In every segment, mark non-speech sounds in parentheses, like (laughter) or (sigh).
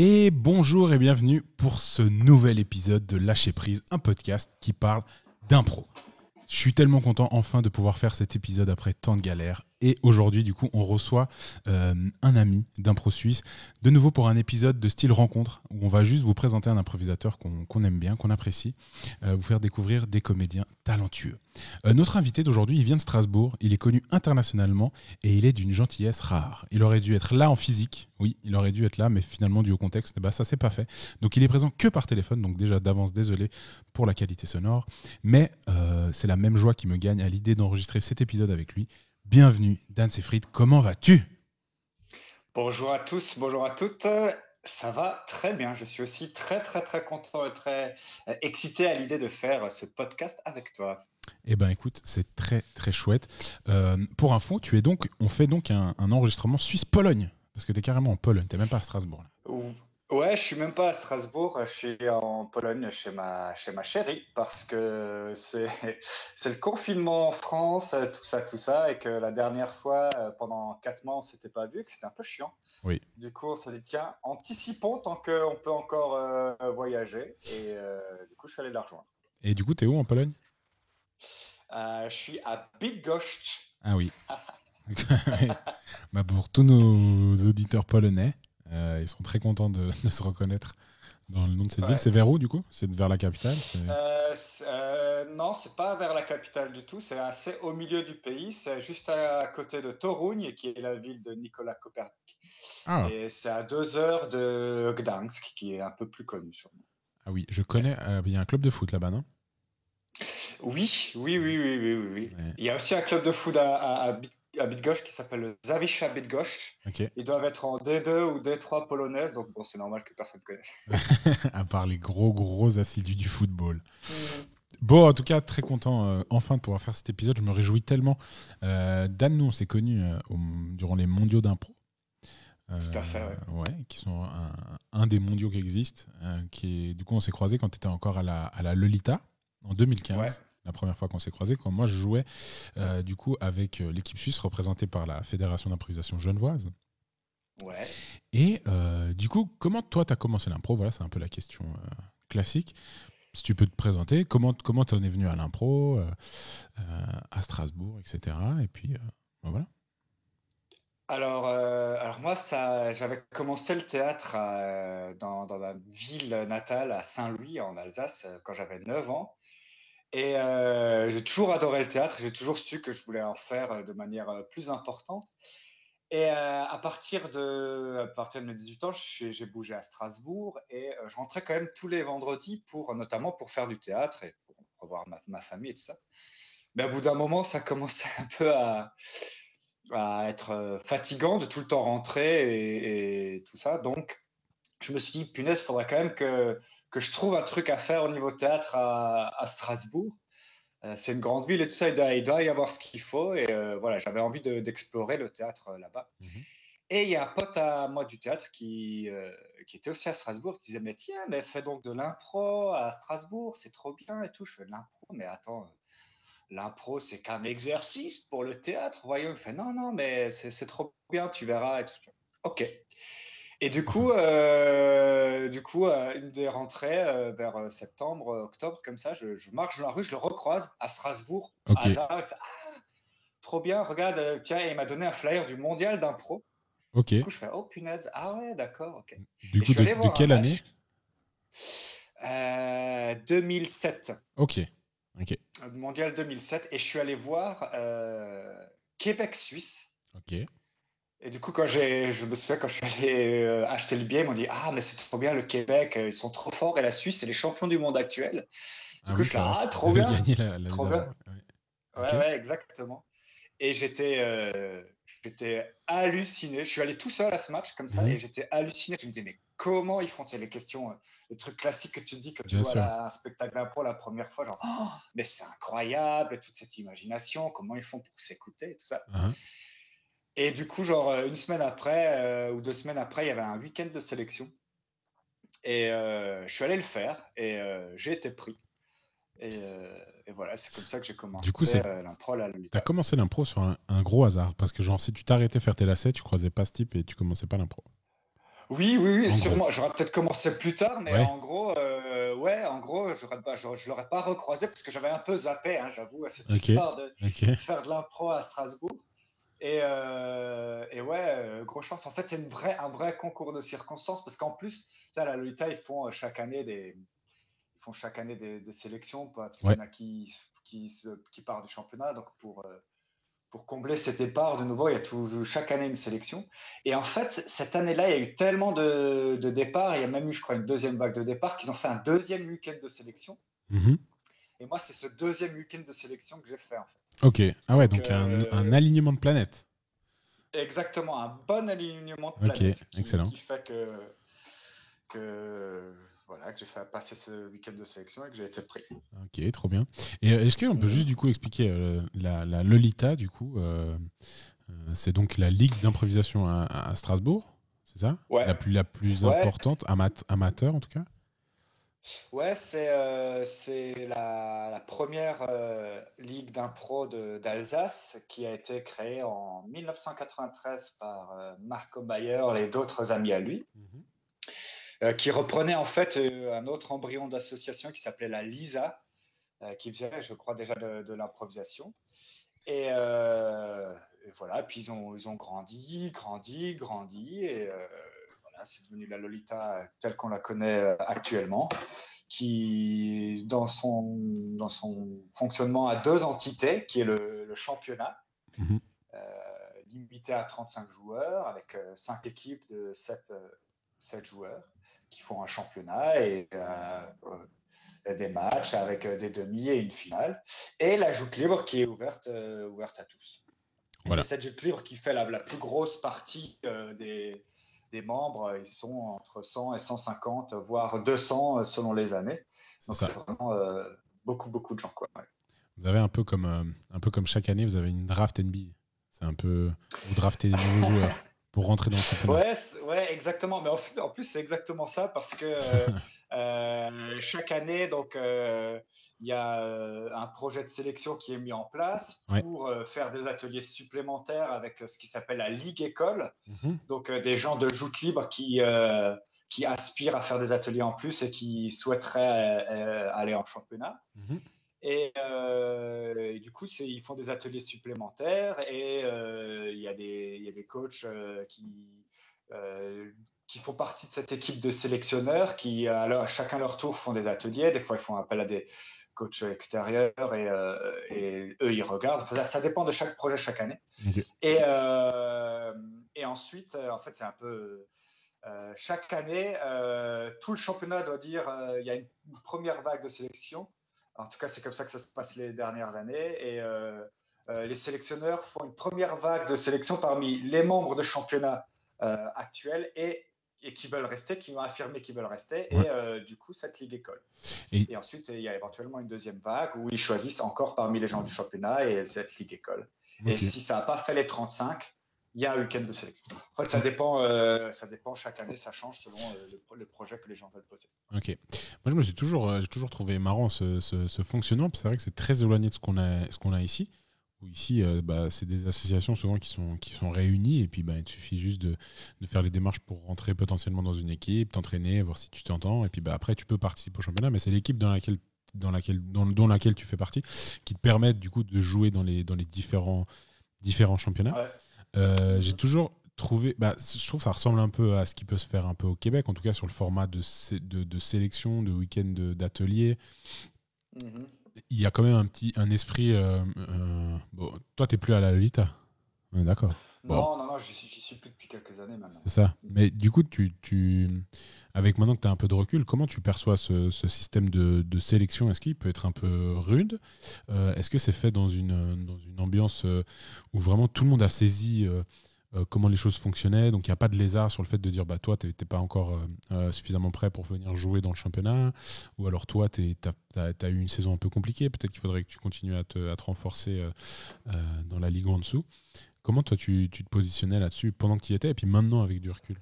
Et bonjour et bienvenue pour ce nouvel épisode de Lâcher Prise, un podcast qui parle d'impro. Je suis tellement content enfin de pouvoir faire cet épisode après tant de galères. Et aujourd'hui, du coup, on reçoit euh, un ami d'impro suisse, de nouveau pour un épisode de style rencontre, où on va juste vous présenter un improvisateur qu'on aime bien, qu'on apprécie, euh, vous faire découvrir des comédiens talentueux. Euh, notre invité d'aujourd'hui, il vient de Strasbourg, il est connu internationalement et il est d'une gentillesse rare. Il aurait dû être là en physique, oui, il aurait dû être là, mais finalement, dû au contexte, eh ben, ça s'est pas fait. Donc il est présent que par téléphone, donc déjà d'avance, désolé pour la qualité sonore, mais c'est la même joie qui me gagne à l'idée d'enregistrer cet épisode avec lui. Bienvenue, Dan Seyfried, comment vas-tu? Bonjour à tous, bonjour à toutes. Ça va très bien. Je suis aussi très, très, très content et très euh, excité à l'idée de faire ce podcast avec toi. Eh ben, écoute, c'est très, très chouette. Euh, pour info, tu es donc, on fait donc un, enregistrement Suisse-Pologne, parce que tu es carrément en Pologne, tu n'es même pas à Strasbourg. Là. Ouais, je suis même pas à Strasbourg, je suis en Pologne chez ma, chez ma chérie parce que c'est, (laughs) c'est le confinement en France, tout ça, tout ça, et que la dernière fois, euh, pendant quatre mois, on s'était pas vu, que c'était un peu chiant. Oui. Du coup, on s'est dit, tiens, anticipons tant qu'on peut encore euh, voyager, et euh, du coup, je suis allé la rejoindre. Et du coup, tu es où en Pologne? Je suis à Bydgoszcz. Ah oui. (laughs) (laughs) bah pour tous nos auditeurs polonais, euh, ils sont très contents (laughs) de, se reconnaître dans le nom de cette ville. C'est vers où du coup? C'est vers la capitale? Euh, euh, Non, c'est pas vers la capitale du tout. C'est assez au milieu du pays. C'est juste à, côté de Toruń, qui est la ville de Nicolas Copernic. Ah. Et c'est à deux heures de Gdansk, qui est un peu plus connu sûrement. Ah oui, je connais. Il y a un club de foot là-bas, non? Oui, oui, oui, oui, oui, oui. Il y a aussi un club de foot à, à, qui s'appelle le Zawisza. Ils doivent être en D2 ou D3 polonaise, donc bon, c'est normal que personne ne connaisse. (laughs) à part les gros, gros assidus du football. Mm. Bon, en tout cas, très content euh, enfin de pouvoir faire cet épisode. Je me réjouis tellement. Euh, Dan, nous, on s'est connus euh, durant les mondiaux d'impro. Tout à fait, ouais. qui sont un, des mondiaux qui existent. qui est, du coup, on s'est croisés quand tu étais encore à la, à la Lolita en 2015 la première fois qu'on s'est croisés, quand moi je jouais euh, du coup avec euh, l'équipe suisse représentée par la Fédération d'improvisation genevoise. Ouais. Et euh, du coup, comment toi tu as commencé l'impro? Voilà, c'est un peu la question classique. Si tu peux te présenter, comment comment en es venu à l'impro, à Strasbourg, etc. Et puis ben voilà. Alors, alors moi, ça, j'avais commencé le théâtre dans, dans, ma ville natale à Saint-Louis, en Alsace, quand j'avais 9 ans. Et euh, j'ai toujours adoré le théâtre, j'ai toujours su que je voulais en faire euh, de manière euh, plus importante. Et à, partir de, à partir de mes 18 ans, j'ai bougé à Strasbourg et je rentrais quand même tous les vendredis, pour, notamment pour faire du théâtre et pour revoir ma, ma famille et tout ça. Mais au bout d'un moment, ça commençait un peu à, à, être fatigant de tout le temps rentrer et, et tout ça. Donc, je me suis dit, punaise, il faudrait quand même que, que je trouve un truc à faire au niveau théâtre à, Strasbourg. Euh, c'est une grande ville et tout ça, il doit, y avoir ce qu'il faut. Et euh, voilà, j'avais envie d'explorer le théâtre euh, là-bas. Mhm. Et il y a un pote à moi du théâtre qui, qui était aussi à Strasbourg, qui disait, mais tiens, mais fais donc de l'impro à Strasbourg, c'est trop bien et tout. Je fais de l'impro, mais attends, l'impro, c'est qu'un exercice pour le théâtre. Voyons, il fait, non, non, mais c'est trop bien, tu verras. Et tout. Ok. Et du coup, euh, du coup, euh, une des rentrées euh, vers septembre, octobre, comme ça, je, marche dans la rue, je le recroise à Strasbourg. Hasard, ah, trop bien, regarde, tiens, il m'a donné un flyer du mondial d'impro. Ok. Du coup, je fais, oh punaise, ah ouais, d'accord, ok. Du coup, de, quelle année 2007. Ok. ok. Mondial 2007. Et je suis allé voir Québec-Suisse. Ok. Et du coup, quand j'ai, je me souviens, quand je suis allé euh, acheter le billet, ils m'ont dit Ah, mais c'est trop bien, le Québec, euh, ils sont trop forts et la Suisse, c'est les champions du monde actuel. Du ah coup, je suis Ah, trop bien. trop bien. Ouais, ouais, exactement. Et j'étais, euh, j'étais halluciné. Je suis allé tout seul à ce match, comme ça, et j'étais halluciné. Je me disais Mais comment ils font? C'est les questions, le truc classique que tu te dis quand tu vois un spectacle d'impro la première fois genre, oh, mais c'est incroyable, toute cette imagination, comment ils font pour s'écouter et tout ça. Uh-huh. Et du coup, genre euh, une semaine après euh, ou deux semaines après, il y avait un week-end de sélection. Et euh, je suis allé le faire et j'ai été pris. Et, voilà, c'est comme ça que j'ai commencé du coup, l'impro à Tu as commencé l'impro sur un, gros hasard? Parce que, genre, si tu t'arrêtais faire tes lacets, tu croisais pas ce type et tu commençais pas l'impro. Oui, oui, oui, En sûrement. J'aurais peut-être commencé plus tard, mais Ouais. en gros, euh, ouais, en gros, j'aurais pas, je, je l'aurais pas recroisé parce que j'avais un peu zappé, hein, j'avoue, à cette histoire de faire de l'impro à Strasbourg. Et, euh, et ouais, euh, grosse chance. En fait, c'est une vraie, un vrai concours de circonstances parce qu'en plus, ça, la Lolita, ils font euh, chaque année des, ils font chaque année des, des sélections parce qu'il y en a qui, qui, partent du championnat. Donc pour, pour combler ces départs, de nouveau, il y a tout, chaque année une sélection. Et en fait, cette année-là, il y a eu tellement de, de départs, il y a même eu, je crois, une deuxième vague de départs, qu'ils ont fait un deuxième week-end de sélection. Mhm. Et moi, c'est ce deuxième week-end de sélection que j'ai fait, en fait. Ok. Ah ouais, Donc, donc un, euh, un alignement de planètes. Exactement, un bon alignement de Ok, planètes qui, excellent. qui fait que, que, voilà, que j'ai fait passer ce week-end de sélection et que j'ai été pris. Ok, trop bien. Et euh, est-ce qu'on peut Mhm. juste du coup expliquer euh, la, la Lolita du coup euh, euh, C'est donc la ligue d'improvisation à, à Strasbourg, c'est ça? Ouais. La plus la plus Ouais. importante, amat- amateur en tout cas? Ouais, c'est euh, c'est la, la première euh, ligue d'impro de- d'Alsace qui a été créée en 1993 par euh, Marco Bayer et d'autres amis à lui, euh, qui reprenait en fait euh, un autre embryon d'association qui s'appelait la LISA, euh, qui faisait, je crois, déjà de, de l'improvisation. Et, euh, et voilà, puis ils ont, ils ont grandi, grandi, grandi, et euh, c'est devenu la Lolita telle qu'on la connaît euh, actuellement, qui, dans son, dans son fonctionnement, a deux entités, qui est le, le championnat, Mhm. euh, limité à 35 joueurs, avec euh, cinq équipes de 7, joueurs qui font un championnat et euh, euh, des matchs avec euh, des demi et une finale. Et la joute libre qui est ouverte, euh, ouverte à tous. Voilà. C'est cette joute libre qui fait la, la plus grosse partie euh, des, des membres. Ils sont entre 100 et 150, voire 200 euh, selon les années. Donc c'est vraiment euh, beaucoup, beaucoup de gens. Quoi. Ouais. Vous avez un peu comme euh, un peu comme chaque année, vous avez une draft NBA. C'est un peu vous draftez des nouveaux (laughs) joueurs pour rentrer dans le championnat. Ouais, ouais, exactement. Mais en, plus, c'est exactement ça parce que (laughs) euh, chaque année, donc, euh, il y a euh, un projet de sélection qui est mis en place Ouais. pour euh, faire des ateliers supplémentaires avec ce qui s'appelle la Ligue École. Mhm. Donc, des gens de joute libre qui, qui aspirent à faire des ateliers en plus et qui souhaiteraient aller en championnat. Mhm. Et, euh, et du coup, ils font des ateliers supplémentaires et euh, il y, a des- il y a des coachs euh, qui, qui font partie de cette équipe de sélectionneurs qui, à leur- chacun leur tour, font des ateliers. Des fois, ils font appel à des coachs extérieurs et, et eux, ils regardent. Enfin, ça, ça dépend de chaque projet chaque année. Et, et ensuite, en fait, c'est un peu. chaque année, tout le championnat doit dire il y a une, une première vague de sélection. En tout cas, c'est comme ça que ça se passe les dernières années. Et euh, euh, les sélectionneurs font une première vague de sélection parmi les membres de championnat euh, actuels et, et qui veulent rester, qui ont affirmé qu'ils veulent rester. Ouais. Et du coup, cette ligue école. Et- Et... ensuite, il y a éventuellement une deuxième vague où ils choisissent encore parmi les gens du championnat et cette ligue école. Et si ça n'a pas fait les 35, il y a un week-end de sélection. En fait, ça dépend, euh, ça dépend chaque année, ça change selon euh, le, pro- le projet que les gens veulent poser. Ok. Moi, je me suis toujours, euh, j'ai toujours trouvé marrant ce, ce- ce fonctionnement. C'est vrai que c'est très éloigné de ce qu'on a, ce qu'on a ici. Où ici, euh, bah, c'est des associations souvent qui sont, qui sont réunies et puis bah, il suffit juste de, de faire les démarches pour rentrer potentiellement dans une équipe, t'entraîner, voir si tu t'entends et puis bah, après tu peux participer au championnat. Mais c'est l'équipe dans laquelle, dans laquelle, dans, dont laquelle tu fais partie qui te permet du coup de jouer dans les, dans les différents, différents championnats. Ouais. Euh, J'ai toujours trouvé, bah, je trouve que ça ressemble un peu à ce qui peut se faire un peu au Québec, en tout cas sur le format de, sé- de, de sélection, de week-end d'atelier. Mhm. Il y a quand même un petit un esprit. euh, euh, bon, toi, t'es plus à la Lolita. D'accord, Bon. Non, non, non, suis, j'y suis plus depuis quelques années maintenant. c'est ça. Mais du coup, tu, tu, avec maintenant que tu as un peu de recul, comment tu perçois ce, système de, sélection? Est-ce qu'il peut être un peu rude? Euh, Est-ce que c'est fait dans une, ambiance euh, où vraiment tout le monde a saisi euh, comment les choses fonctionnaient? Donc il n'y a pas de lézard sur le fait de dire bah, toi, tu n'es pas encore suffisamment prêt pour venir jouer dans le championnat Ou alors toi, tu as, eu une saison un peu compliquée, peut-être qu'il faudrait que tu continues à te, renforcer dans la ligue en dessous. Comment toi tu, tu te positionnais là-dessus pendant que tu y étais et puis maintenant avec du recul?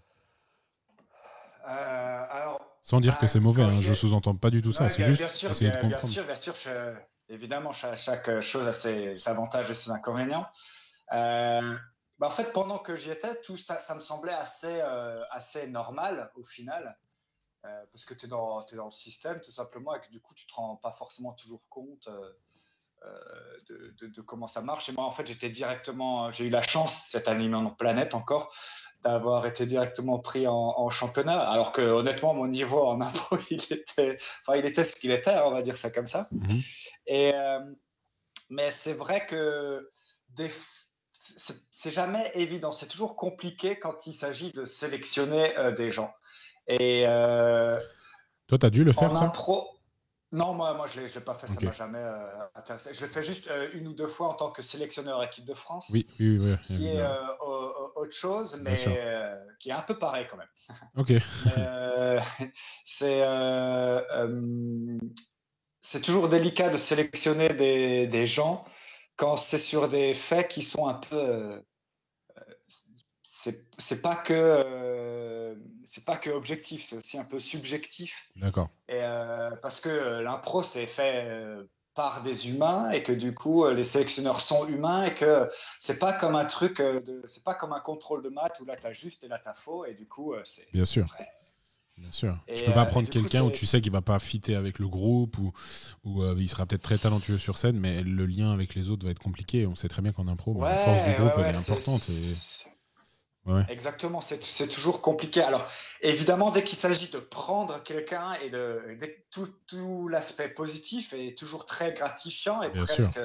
Euh, alors, Sans dire que c'est mauvais, hein, je sous-entends pas du tout ça, Ouais, c'est juste bien sûr, essayer de bien, sûr, bien sûr. je- évidemment, chaque, chose a ses, ses avantages et ses inconvénients. Euh, bah, en fait, pendant que j'y étais, tout ça, ça me semblait assez, assez normal au final. parce que tu es, dans le système, tout simplement, et que du coup, tu te rends pas forcément toujours compte de, de, comment ça marche. Et moi, en fait, j'étais directement, j'ai eu la chance cette année en planète encore d'avoir été directement pris en, championnat, alors que honnêtement, mon niveau en impro, (laughs) il était, enfin, il était ce qu'il était, on va dire ça comme ça. Mhm. Et, euh, mais c'est vrai que c'est jamais évident, c'est toujours compliqué quand il s'agit de sélectionner euh, des gens. Et euh, toi, tu as dû le faire ça non, moi, moi je ne l'ai pas fait, ça ne m'a jamais euh, intéressé. Je l'ai fait juste une ou deux fois en tant que sélectionneur équipe de France. Oui, oui, oui. qui est autre chose, mais qui est un peu pareil quand même. (laughs) Ok. c'est c'est toujours délicat de sélectionner des, des gens quand c'est sur des faits qui sont un peu. c'est pas que c'est pas que objectif, c'est aussi un peu subjectif. D'accord. Euh, parce que euh, l'impro c'est fait euh, par des humains et que du coup les sélectionneurs sont humains et que c'est pas comme un truc de, c'est pas comme un contrôle de maths où là tu as juste et là tu as faux et du coup c'est bien sûr Bien sûr. tu peux pas prendre quelqu'un où tu sais qu'il va pas fitter avec le groupe ou, ou il sera peut-être très talentueux sur scène, mais le lien avec les autres va être compliqué. On sait très bien qu'en impro, bah, la force du groupe elle est, importante. Exactement, c'est toujours compliqué. Alors, évidemment, dès qu'il s'agit de prendre quelqu'un et de, tout, tout l'aspect positif est toujours très gratifiant et presque,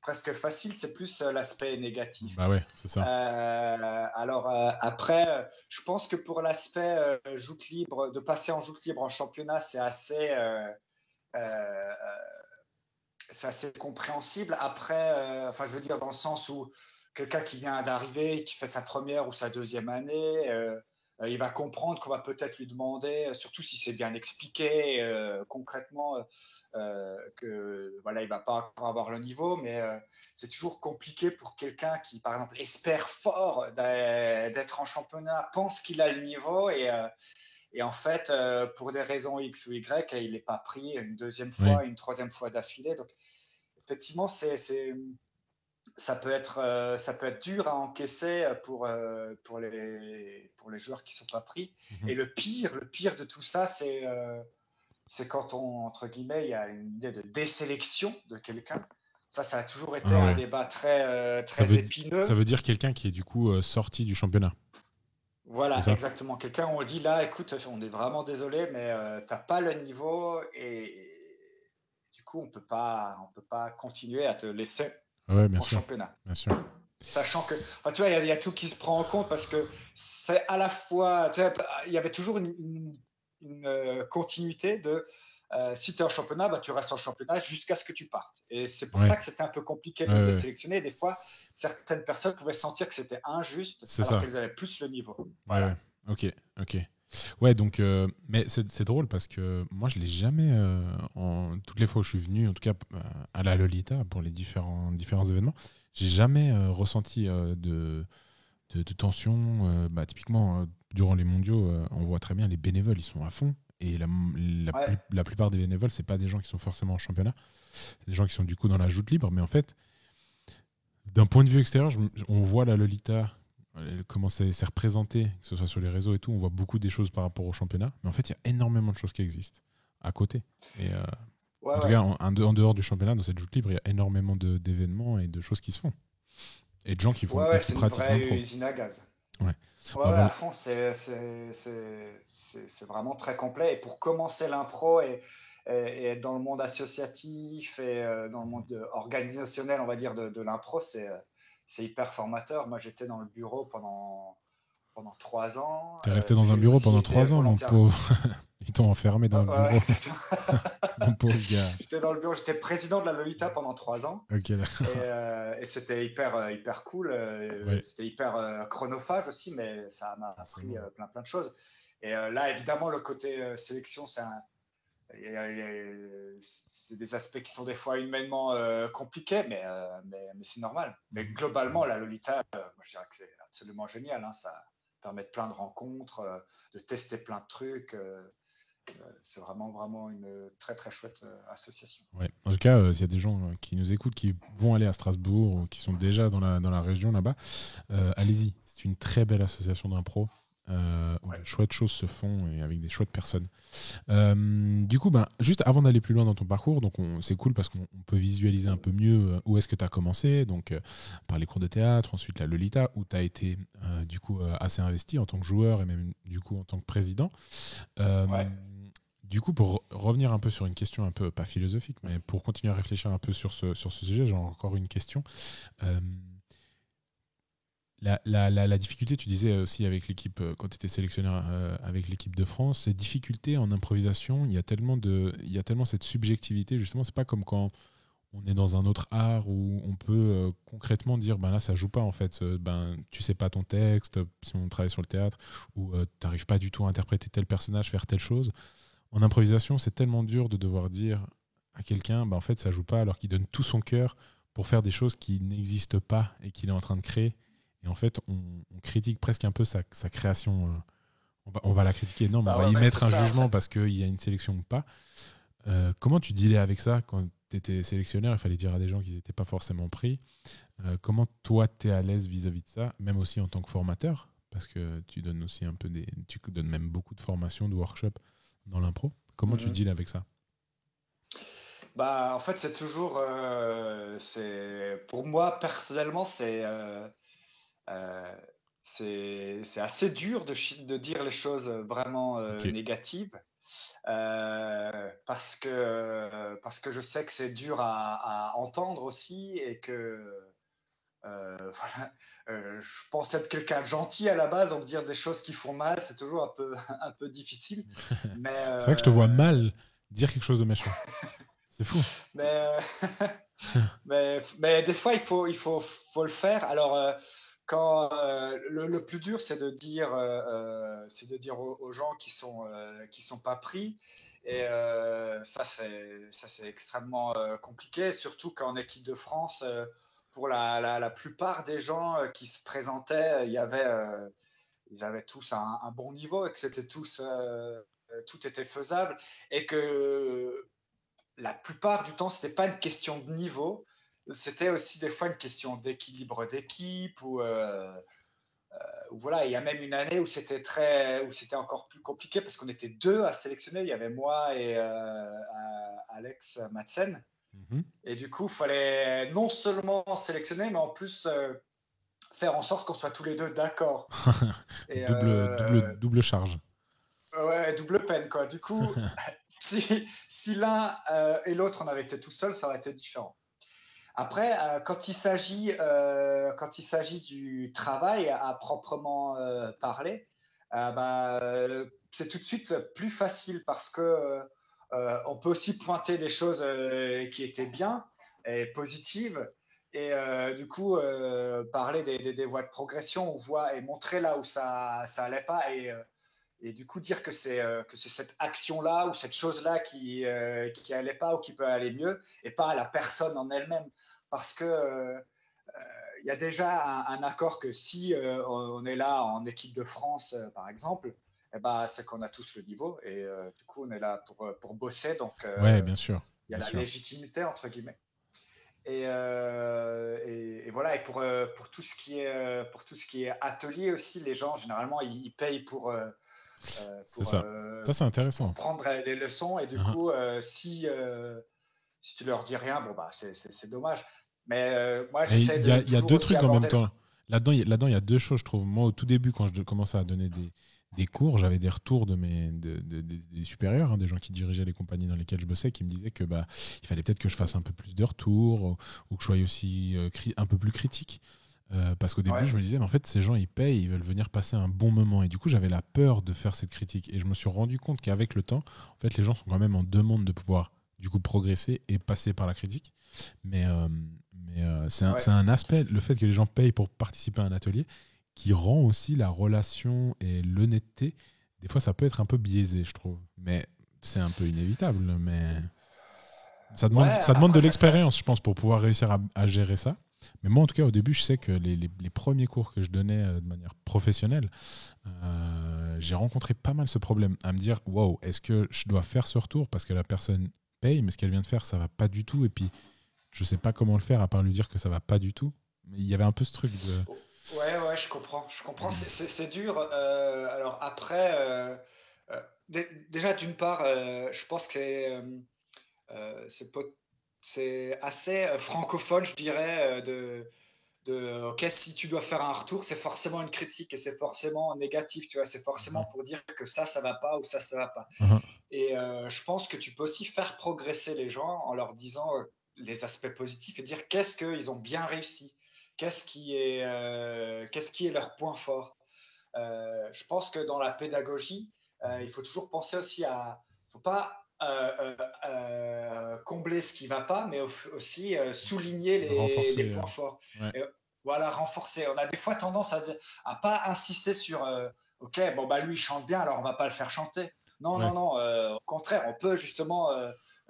presque facile, c'est plus euh, l'aspect négatif. Bah ouais, c'est ça. Euh, alors, euh, après, je pense que pour l'aspect joute libre, de passer en joute libre en championnat, c'est assez. c'est assez compréhensible. Après, enfin, je veux dire, dans le sens où quelqu'un qui vient d'arriver, qui fait sa première ou sa deuxième année, euh, euh, il va comprendre qu'on va peut-être lui demander, euh, surtout si c'est bien expliqué concrètement, que voilà, il va pas encore avoir le niveau, mais c'est toujours compliqué pour quelqu'un qui, par exemple, espère fort d'être en championnat, pense qu'il a le niveau et et en fait, pour des raisons X ou Y, il n'est pas pris une deuxième fois, une troisième fois d'affilée. Donc, effectivement, c'est ça peut être, euh, ça peut être dur à encaisser pour, euh, pour, les, pour les joueurs qui ne sont pas pris. Mhm. Et le pire, le pire de tout ça, c'est euh, c'est quand on, entre guillemets, il y a une idée de désélection de quelqu'un. Ça, ça a toujours été ah un débat très, très ça épineux. ça veut dire quelqu'un qui est du coup sorti du championnat. Voilà, exactement. Quelqu'un, on dit là, écoute, on est vraiment désolé, mais tu n'as pas le niveau et, du coup, on ne peut pas continuer à te laisser en championnat. Bien sûr. Sachant que, tu vois, il y, a tout qui se prend en compte parce que c'est à la fois, il y avait toujours une, euh, continuité de euh, si tu es en championnat, bah, tu restes en championnat jusqu'à ce que tu partes. Et c'est pour ça que c'était un peu compliqué de sélectionner. Des fois, certaines personnes pouvaient sentir que c'était injuste alors qu'elles avaient plus le niveau. Ouais, ok, ok. Ouais, donc, euh, mais c'est drôle parce que moi, je l'ai jamais, euh, en, toutes les fois où je suis venu, en tout cas euh, à la Lolita pour les différents, différents événements, j'ai jamais ressenti de, de, tension. Bah, typiquement, durant les mondiaux, on voit très bien les bénévoles, ils sont à fond. Et la, la, plupart des bénévoles, c'est pas des gens qui sont forcément en championnat, c'est des gens qui sont du coup dans la joute libre. Mais en fait, d'un point de vue extérieur, on voit la Lolita comment c'est représenté, que ce soit sur les réseaux et tout, on voit beaucoup des choses par rapport au championnat. Mais en fait, il y a énormément de choses qui existent à côté. Et euh, en tout cas, en, dehors du championnat, dans cette joute libre, il y a énormément d'événements et de choses qui se font. Et de gens qui font ouais, ouais, c'est une vraie usine à gaz. Ouais. Ouais, à fond, c'est vraiment très complet. Et pour commencer l'impro et, et, être dans le monde associatif et euh, dans le monde organisationnel, on va dire, de, de l'impro, c'est c'est hyper formateur. Moi, j'étais dans le bureau pendant, pendant trois ans. T'es resté dans un bureau pendant trois ans, mon pauvre. (laughs) Ils t'ont enfermé dans le bureau. (laughs) mon pauvre gars. J'étais dans le bureau, j'étais président de la Lolita pendant trois ans. D'accord. Et, euh, c'était hyper, euh, hyper cool. Euh, c'était hyper chronophage aussi, mais ça m'a appris plein, plein de choses. Et là, évidemment, le côté sélection, c'est un, c'est des aspects qui sont des fois humainement euh, compliqués, mais, euh, mais, mais c'est normal. Mais globalement, la Lolita, euh, moi, je dirais que c'est absolument génial. Hein. Ça permet de plein de rencontres, de tester plein de trucs. c'est vraiment, vraiment une très, très chouette association. Ouais. En tout cas, s'il y a des gens qui nous écoutent, qui vont aller à Strasbourg, ou qui sont déjà dans la, dans la région là-bas, allez-y. C'est une très belle association d'impro. Euh, où de chouettes choses se font et avec des chouettes personnes. Euh, du coup, ben, juste avant d'aller plus loin dans ton parcours, donc c'est cool parce qu'on peut visualiser un peu mieux euh, où est-ce que tu as commencé, donc par les cours de théâtre, ensuite la Lolita, où tu as été du coup assez investi en tant que joueur et même du coup en tant que président. Du coup, pour revenir un peu sur une question un peu pas philosophique, mais pour continuer à réfléchir un peu sur ce, sur ce sujet, j'ai encore une question. La, difficulté, tu disais aussi avec l'équipe, euh, quand tu étais sélectionneur euh, avec l'équipe de France, ces difficultés en improvisation, il y a tellement, de, il y a tellement cette subjectivité, justement, c'est pas comme quand on est dans un autre art où on peut euh, concrètement dire ben là ça joue pas en fait. Ben tu sais pas ton texte si on travaille sur le théâtre ou tu n'arrives pas du tout à interpréter tel personnage faire telle chose. En improvisation c'est tellement dur de devoir dire à quelqu'un ben en fait ça joue pas alors qu'il donne tout son cœur pour faire des choses qui n'existent pas et qu'il est en train de créer et en fait, on, critique presque un peu sa, création. Euh, on va, on va, la critiquer, non, mais bah on va y mettre un jugement parce qu'il y a une sélection ou pas. Euh, comment tu dealais avec ça quand tu étais sélectionneur? Il fallait dire à des gens qu'ils n'étaient pas forcément pris. Euh, comment toi, tu es à l'aise vis-à-vis de ça, même aussi en tant que formateur? Parce que tu donnes aussi un peu des. Tu donnes même beaucoup de formations, de workshops dans l'impro. Comment tu mhm. deals avec ça? Bah, en fait, c'est toujours. c'est pour moi, personnellement, c'est euh, c'est assez dur de, de, dire les choses vraiment euh, négatives euh, parce, que, parce que je sais que c'est dur à, entendre aussi et que (laughs) voilà, je pense être quelqu'un de gentil à la base, donc dire des choses qui font mal, c'est toujours un peu, (laughs) un peu difficile. (laughs) c'est vrai que je te vois mal dire quelque chose de méchant. c'est fou. Mais, mais, mais, des fois, il faut, il faut, faut le faire. Alors, quand euh, le, plus dur, c'est de dire, euh, euh, c'est de dire aux, gens qui sont qui sont pas pris. Et ça, c'est ça, c'est extrêmement compliqué, surtout qu'en équipe de France, pour la, la, plupart des gens qui se présentaient, il y avait, ils avaient tous un, un, bon niveau et que c'était tous, tout était faisable et que la plupart du temps, c'était pas une question de niveau, c'était aussi des fois une question d'équilibre d'équipe ou euh, euh, voilà, il y a même une année où c'était très, où c'était encore plus compliqué parce qu'on était deux à sélectionner. Il y avait moi et euh, Alex Madsen. Mhm. Et du coup, il fallait non seulement sélectionner, mais en plus faire en sorte qu'on soit tous les deux d'accord. (laughs) double, double, double, charge. Ouais, double peine, quoi. Du coup, (laughs) si, si l'un et l'autre, on avait été tout seul, ça aurait été différent. Après, euh, quand il s'agit euh, quand il s'agit du travail à, proprement euh, parler, bah, c'est tout de suite plus facile parce que on peut aussi pointer des choses qui étaient bien et positives et du coup parler des, voies de progression, on voit et montrer là où ça ça allait pas et et du coup dire que c'est euh, que c'est cette action là ou cette chose là qui euh, qui allait pas ou qui peut aller mieux et pas la personne en elle-même. Parce que euh, il y a déjà un, accord que si on est là en équipe de France par exemple eh ben, c'est qu'on a tous le niveau et du coup on est là pour, pour bosser. Donc ouais bien sûr il y a la légitimité entre guillemets. Et, et, voilà et pour, pour tout ce qui est pour tout ce qui est atelier aussi les gens généralement ils, payent pour euh, c'est ça. Euh, ça, c'est intéressant. Pour prendre les leçons. Et du uh-huh. coup, euh, si, si tu leur dis rien, bon, bah, c'est dommage. Mais moi, j'essaie de. Il y a deux trucs en même temps. Là-dedans, il là y a deux choses, je trouve. Moi, au tout début, quand je commençais à donner des, des cours, j'avais des retours de mes de, des supérieurs, hein, des gens qui dirigeaient les compagnies dans lesquelles je bossais, qui me disaient que bah il fallait peut-être que je fasse un peu plus de retours ou, ou que je sois aussi un peu plus critique. Euh, parce qu'au début, je me disais, mais en fait, ces gens, ils payent, ils veulent venir passer un bon moment. Et du coup, j'avais la peur de faire cette critique. Et je me suis rendu compte qu'avec le temps, en fait, les gens sont quand même en demande de pouvoir, du coup, progresser et passer par la critique. Mais, euh, mais euh, c'est un, un, aspect, le fait que les gens payent pour participer à un atelier, qui rend aussi la relation et l'honnêteté. Des fois, ça peut être un peu biaisé, je trouve. Mais c'est un peu inévitable. Mais ça demande, ça demande de l'expérience, je pense, pour pouvoir réussir à, à gérer ça. Mais moi, en tout cas, au début, je sais que les, les, premiers cours que je donnais euh, de manière professionnelle, euh, j'ai rencontré pas mal ce problème, à me dire, waouh, est-ce que je dois faire ce retour parce que la personne paye, mais ce qu'elle vient de faire, ça va pas du tout, et puis je sais pas comment le faire à part lui dire que ça va pas du tout. Mais il y avait un peu ce truc de. Ouais, ouais, je comprends, je comprends. C'est dur. Euh, alors après, euh, euh, déjà d'une part, je pense que c'est c'est assez francophone, je dirais, de de ok si tu dois faire un retour c'est forcément une critique et c'est forcément négatif tu vois. C'est forcément pour dire que ça ça va pas ou ça ça va pas. Uh-huh. et euh, je pense que tu peux aussi faire progresser les gens en leur disant euh, les aspects positifs et dire qu'est-ce qu'ils ont bien réussi qu'est-ce qui est euh, qu'est-ce qui est leur point fort. Je pense que dans la pédagogie il faut toujours penser aussi à faut pas combler ce qui va pas, mais aussi souligner les, points forts. voilà, renforcer. On a des fois tendance à, à pas insister sur OK, bon, bah lui, il chante bien, alors on va pas le faire chanter. Non, non, non, au contraire, on peut justement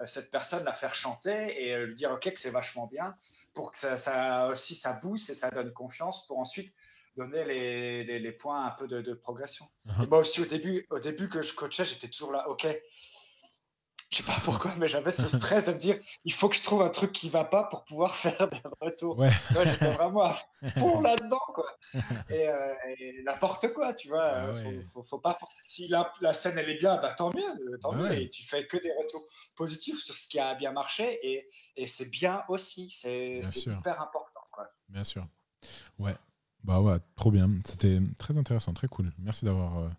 cette personne la faire chanter et lui dire OK, que c'est vachement bien pour que ça, ça, aussi ça booste et ça donne confiance pour ensuite donner les, les, points un peu de, progression. Uh-huh. Moi aussi, au début, au début que je coachais, j'étais toujours là, OK, je sais pas pourquoi, mais j'avais ce stress de me dire il faut que je trouve un truc qui va pas pour pouvoir (laughs) faire des retours. Ouais. J'étais vraiment à fond là-dedans, quoi. Euh, et, n'importe quoi, tu vois. Ah faut, faut, pas forcer. Si la, la, scène elle est bien, bah, tant mieux, euh, tant bah mieux. Et tu fais que des retours positifs sur ce qui a bien marché et, et c'est bien aussi. C'est hyper important, quoi. Bien sûr. Ouais. Bah ouais, trop bien. C'était très intéressant, très cool. Merci d'avoir euh,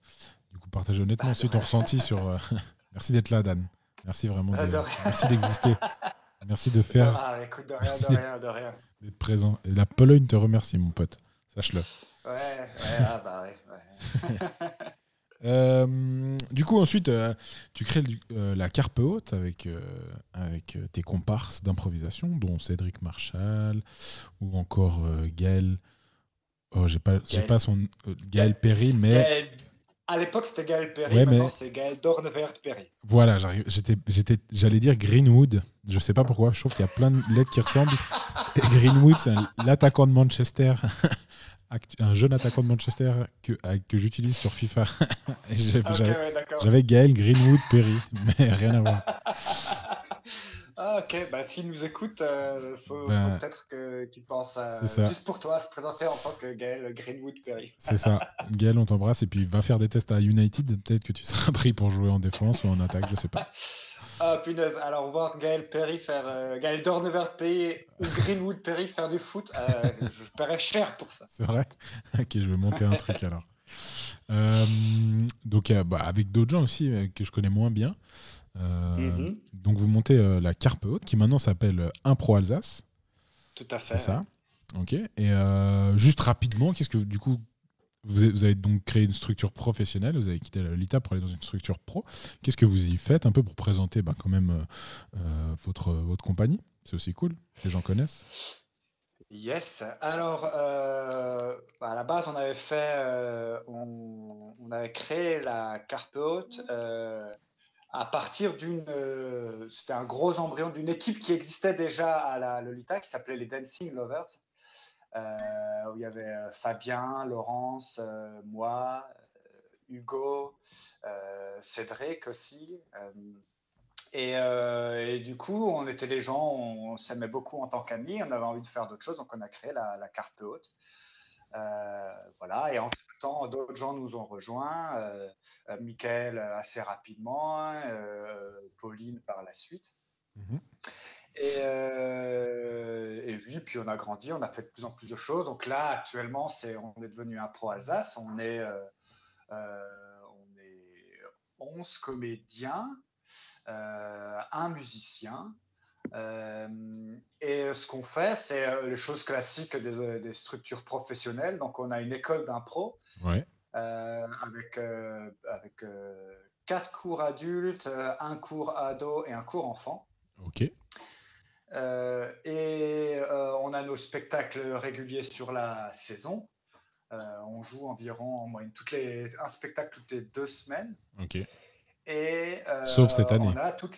du coup partagé honnêtement aussi ton ressenti sur. (laughs) Merci d'être là, Dan. Merci vraiment. Ah, merci d'exister. (laughs) merci de faire. Ah, écoute, de rien, de rien, de rien. D'être présent. Et la Pologne te remercie, mon pote. Sache-le. Ouais, ouais, ah bah ouais. (laughs) (laughs) Euh, du coup, ensuite, euh, tu crées euh, la Carpe Haute avec, avec tes comparses d'improvisation, dont Cédric Marshall ou encore Gaël. Oh, j'ai pas, pas son. Gaël Perry, mais. À l'époque, c'était Gaël Perry, maintenant c'est Gaël Dornevert Perry. Voilà, j'allais dire Greenwood. Je sais pas pourquoi, je trouve qu'il y a plein de lettres qui ressemblent. Et Greenwood, c'est l'attaquant de Manchester, (laughs) un jeune attaquant de Manchester que, que j'utilise sur FIFA. (laughs) j'avais, Gaël Greenwood Perry, mais rien à voir. (laughs) Ah, ok, bah, s'il nous écoute, il euh, faut, ben, peut-être qu'il pense juste pour toi à se présenter en tant que Gaël Greenwood Perry. C'est ça. (laughs) Gaël, on t'embrasse et puis va faire des tests à United. Peut-être que tu seras (laughs) pris pour jouer en défense ou en attaque, je sais pas. (laughs) Ah punaise, alors voir Gaël Perry faire. Euh, Gaël Dornevert Perry ou Greenwood Perry faire du foot, euh, je paierais cher pour ça. C'est vrai? Ok, je vais monter un truc alors. donc, bah, avec d'autres gens aussi que je connais moins bien. Euh, mhm. Donc vous montez euh, la Carpe Haute qui maintenant s'appelle euh, Impro Alsace. Tout à fait. C'est ça. Ok. Et juste rapidement, qu'est-ce que du coup vous avez, donc créé une structure professionnelle, vous avez quitté l'ITA pour aller dans une structure pro. Qu'est-ce que vous y faites un peu pour présenter bah, quand même votre, votre compagnie? C'est aussi cool, les gens connaissent. Yes. Alors, à la base, on avait fait, on, on, avait créé la Carpe Haute à partir d'une. Euh, c'était un gros embryon d'une équipe qui existait déjà à la Lolita, qui s'appelait les Dancing Lovers, euh, où il y avait euh, Fabien, Laurence, moi, Hugo, Cédric aussi. Et, du coup, on était les gens, on, s'aimait beaucoup en tant qu'amis, on avait envie de faire d'autres choses, donc on a créé la, la Carpe Haute. Euh, voilà, et entre temps, d'autres gens nous ont rejoints, euh, euh Michael assez rapidement, euh, Pauline par la suite. Mhm. Et, et, oui, puis on a grandi, on a fait de plus en plus de choses. Donc là, actuellement, c'est, on est devenu un pro Alsace. On est, on est 11 comédiens, un musicien, euh, et ce qu'on fait, c'est euh, les choses classiques des, des, structures professionnelles. Donc, on a une école d'impro ouais. Euh, avec, avec quatre cours adultes, un cours ado et un cours enfant. Ok. et on a nos spectacles réguliers sur la saison. on joue environ en moyenne toutes les, un spectacle toutes les deux semaines. Ok. Et, Sauf cette année. On a toutes,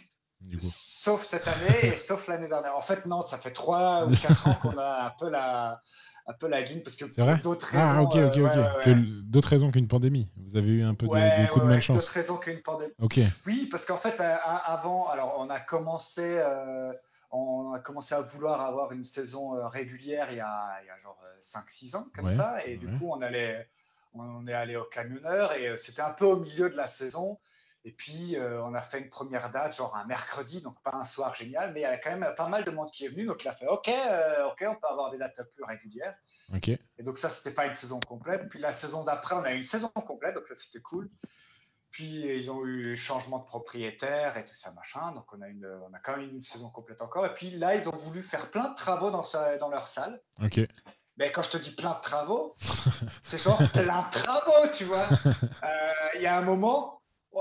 du coup. Sauf cette année et sauf l'année dernière. En fait, non, ça fait 3 ou 4 ans qu'on a un peu la, un peu la guine parce que d'autres Ah, raisons. ok, ok, euh, ok. ouais, ouais, D'autres raisons qu'une pandémie. Vous avez eu un peu des- Ouais, des, coups de malchance. D'autres raisons qu'une pandémie. Ok, Oui, parce qu'en fait, euh, avant, alors on a commencé, euh, on a commencé à vouloir avoir une saison euh, régulière il y a, il y a genre 5-6 ans, comme ça, et du coup, on, allait, on est allé au camionneur, et c'était un peu au milieu de la saison. Et puis, euh, on a fait une première date, genre un mercredi, donc pas un soir génial, mais il y avait quand même pas mal de monde qui est venu, donc il a fait OK, euh, OK, on peut avoir des dates plus régulières. ok. Et donc ça, c'était pas une saison complète. Puis la saison d'après, on a eu une saison complète, donc ça, c'était cool. Puis ils ont eu changement de propriétaire et tout ça, machin. Donc on a, une, on a quand même une saison complète encore. Et puis là, ils ont voulu faire plein de travaux dans, sa- dans leur salle. Ok. Mais quand je te dis plein de travaux, (laughs) c'est genre plein de travaux, tu vois. (laughs) Euh, Il y a un moment,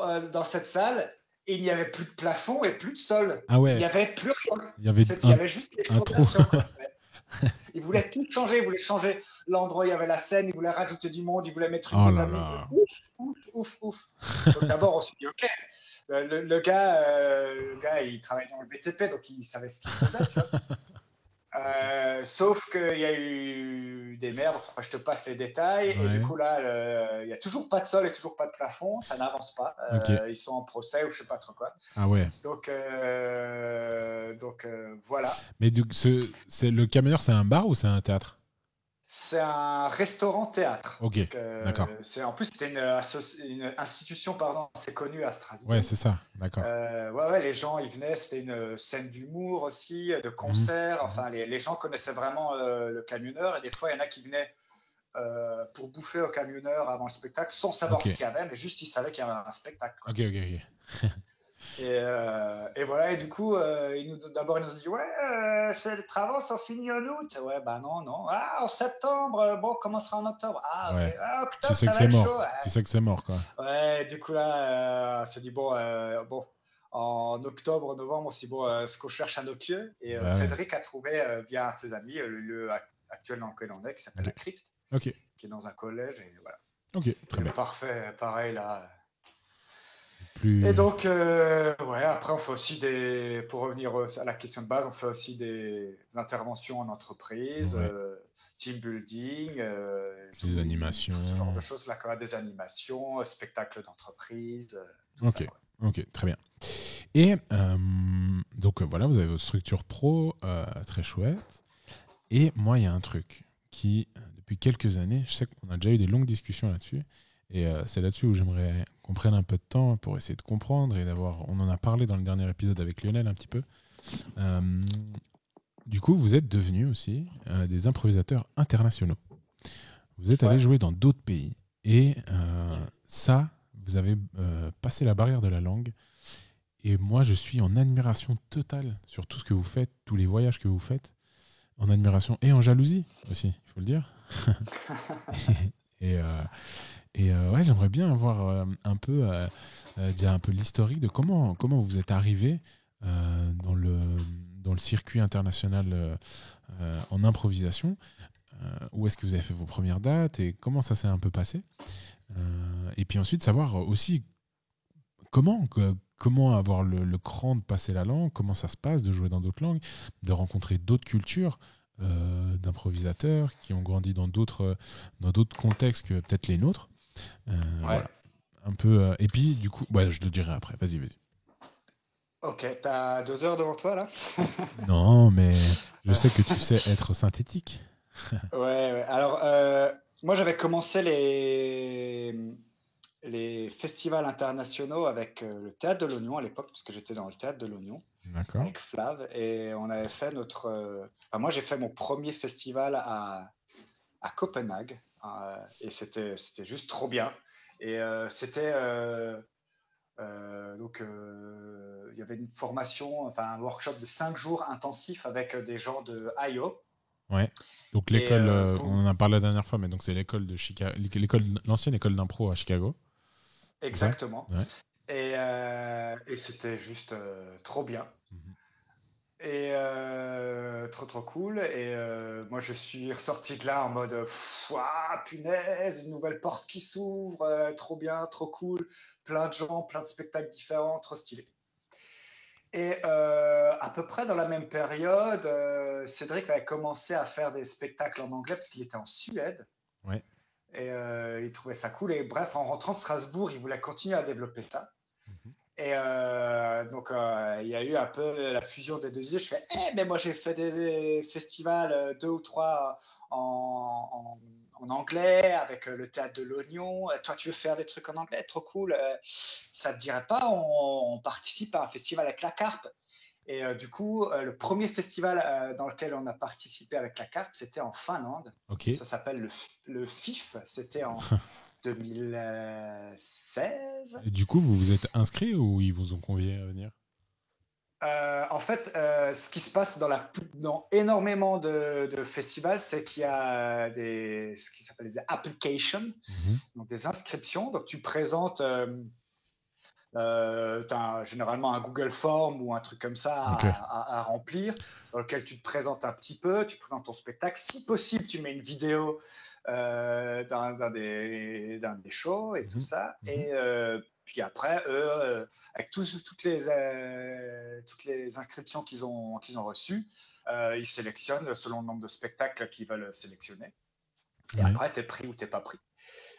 euh, dans cette salle, il n'y avait plus de plafond et plus de sol. Ah Il n'y avait plus rien. il y avait C'est- Il y un... avait juste les un fondations. (laughs) Ils voulaient tout changer. Ils voulaient changer l'endroit il y avait la scène. Ils voulaient rajouter du monde. Ils voulaient mettre une Oh là mezzanine. là. Ouf, ouf, ouf, ouf. Donc d'abord, on s'est dit OK. Le, le- le gars, euh, le gars, il travaille dans le BTP, donc il savait ce qu'il faisait. tu vois. Euh, sauf qu'il y a eu des merdes. Enfin, je te passe les détails. Et du coup là, le- il n'y a toujours pas de sol et toujours pas de plafond. Ça n'avance pas. Euh. Ils sont en procès ou je sais pas trop quoi. Ah ouais. Donc, euh, donc euh, voilà. Mais c'est le camionneur, c'est un bar ou c'est un théâtre? C'est un restaurant-théâtre. Ok, euh, d'accord. C'est en plus c'était une, associ- une institution pardon assez connue à Strasbourg. Ouais, c'est ça. D'accord. Euh, ouais, ouais, les gens ils venaient. C'était une scène d'humour aussi, de Mhm. concerts. Enfin, les, les gens connaissaient vraiment euh, le camionneur et des fois il y en a qui venaient euh, pour bouffer au camionneur avant le spectacle sans savoir ce qu'il y avait, mais juste ils savaient qu'il y avait un spectacle. quoi. Ok, ok, ok. (laughs) Et, euh, et voilà, et du coup, euh, d'abord, il nous a dit Ouais, euh, les travaux sont finis en août. Ouais, bah non, non. Ah, en septembre, euh, bon, on commencera en octobre. Ah, ok. Ouais. Ah, Tu octobre, sais ça que va c'est mort. chaud. Tu sais que c'est mort, quoi. Ouais, Ouais, du coup, là, on s'est dit Bon, bon, en octobre, novembre, on s'est dit Bon, est-ce qu'on cherche un autre lieu Et Bah ouais. Cédric a trouvé, via un de ses amis, le lieu ac- actuel dans lequel on est, qui s'appelle la Crypte, qui est dans un collège. Et voilà. ok, très Et bien. Parfait, pareil, là. Plus... Et donc, euh, ouais, après, on fait aussi des. Pour revenir à la question de base, on fait aussi des interventions en entreprise, Ouais. euh, team building, euh, Des tout- animations. tout ce genre de choses, là, quoi, des animations, spectacles d'entreprise, Ok. ça. Ok, très bien. Et donc voilà, vous avez votre structure pro, très chouette. Et moi, il y a un truc qui, depuis quelques années, je sais qu'on a déjà eu des longues discussions là-dessus. Et euh, c'est là-dessus où j'aimerais qu'on prenne un peu de temps pour essayer de comprendre et d'avoir. On en a parlé dans le dernier épisode avec Lionel un petit peu. Euh, du coup, vous êtes devenus aussi euh, des improvisateurs internationaux. Vous êtes allés Ouais. jouer dans d'autres pays. Et ça, vous avez passé la barrière de la langue. Et moi, je suis en admiration totale sur tout ce que vous faites, tous les voyages que vous faites. En admiration et en jalousie aussi, il faut le dire. (laughs) et euh, et euh, ouais, j'aimerais bien avoir euh, un peu, euh, un peu l'historique de comment, comment vous êtes arrivé dans, le, dans le circuit international en improvisation. Où est-ce que vous avez fait vos premières dates et comment ça s'est un peu passé? Et puis ensuite, savoir aussi comment, comment avoir le, cran de passer la langue, comment ça se passe de jouer dans d'autres langues, de rencontrer d'autres cultures, d'improvisateurs qui ont grandi dans d'autres dans d'autres contextes que peut-être les nôtres. Euh, voilà. Un peu. euh, et puis, du coup, ouais, je le dirai après. Vas-y, vas-y. Ok, t'as deux heures devant toi, là (laughs) Non, mais je sais que tu sais être synthétique. (laughs) Ouais, ouais. Alors, euh, moi, j'avais commencé les, les festivals internationaux avec euh, le Théâtre de l'Oignon à l'époque, parce que j'étais dans le Théâtre de l'Oignon. Avec Flav et on avait fait notre. enfin, moi, j'ai fait mon premier festival à, à Copenhague et c'était c'était juste trop bien. Et euh, c'était euh, euh, donc euh, il y avait une formation, enfin un workshop de cinq jours intensif avec des gens de IO. Donc Et, l'école, euh, euh, pour- on en a parlé la dernière fois, mais donc c'est l'école de Chicago, l'école, l'ancienne école d'impro à Chicago. Exactement. Ouais. Et, euh, et c'était juste euh, trop bien. Mhm. Et euh, trop trop cool. Et euh, moi je suis ressorti de là en mode pff, punaise, une nouvelle porte qui s'ouvre, euh, trop bien, trop cool, plein de gens, plein de spectacles différents, trop stylé. Et à peu près dans la même période, Cédric avait commencé à faire des spectacles en anglais parce qu'il était en Suède. Ouais. Et il trouvait ça cool. Et bref, en rentrant de Strasbourg, il voulait continuer à développer ça. Et euh, donc, euh, il y a eu un peu la fusion des deux idées. Je fais, eh, mais moi, j'ai fait des, des festivals, euh, deux ou trois en, en- en anglais, avec le théâtre de l'Oignon. Toi, tu veux faire des trucs en anglais? Trop cool. Ça te dirait pas, on, on participe à un festival avec la Carpe. Et euh, du coup, euh, le premier festival euh, dans lequel on a participé avec la Carpe, c'était en Finlande. Ça s'appelle le, le FIF. C'était en (laughs) 2016. Et du coup, vous vous êtes inscrit ou ils vous ont convié à venir? Euh, en fait, euh, ce qui se passe dans, la, dans énormément de, de festivals, c'est qu'il y a des, ce qui s'appelle des applications, Mhm. donc des inscriptions. Donc, tu présentes euh, euh, t'as généralement un Google Form ou un truc comme ça à- à remplir, dans lequel tu te présentes un petit peu, tu présentes ton spectacle. Si possible, tu mets une vidéo euh, d'un des, d'un des shows et tout Mhm. ça. Mhm. Et euh, puis après, eux, euh, avec tous- toutes, les, euh, toutes les inscriptions qu'ils ont, qu'ils ont reçues, ils sélectionnent selon le nombre de spectacles qu'ils veulent sélectionner. Et Ouais. après, tu es pris ou tu pas pris.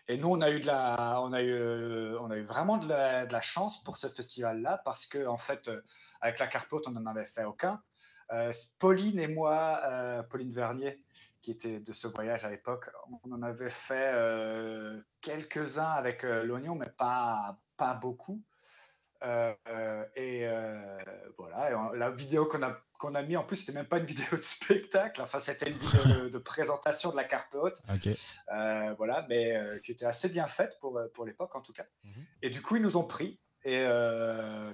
Et nous, on a eu, de la, on a eu, euh, on a eu vraiment de la, chance pour ce festival-là parce que, en fait, euh, avec la Carpote, on n'en avait fait aucun. Euh, Pauline et moi, Pauline Vernier, qui était de ce voyage à l'époque, on en avait fait quelques-uns avec l'oignon, mais pas, pas beaucoup. Euh, euh, et euh, voilà, et on- la vidéo qu'on a, qu'on a mis en plus, c'était même pas une vidéo de spectacle, enfin, c'était une vidéo de, de présentation de la Carpe Haute. Euh, voilà, mais qui était assez bien faite pour, pour l'époque en tout cas. Mhm. Et du coup, ils nous ont pris et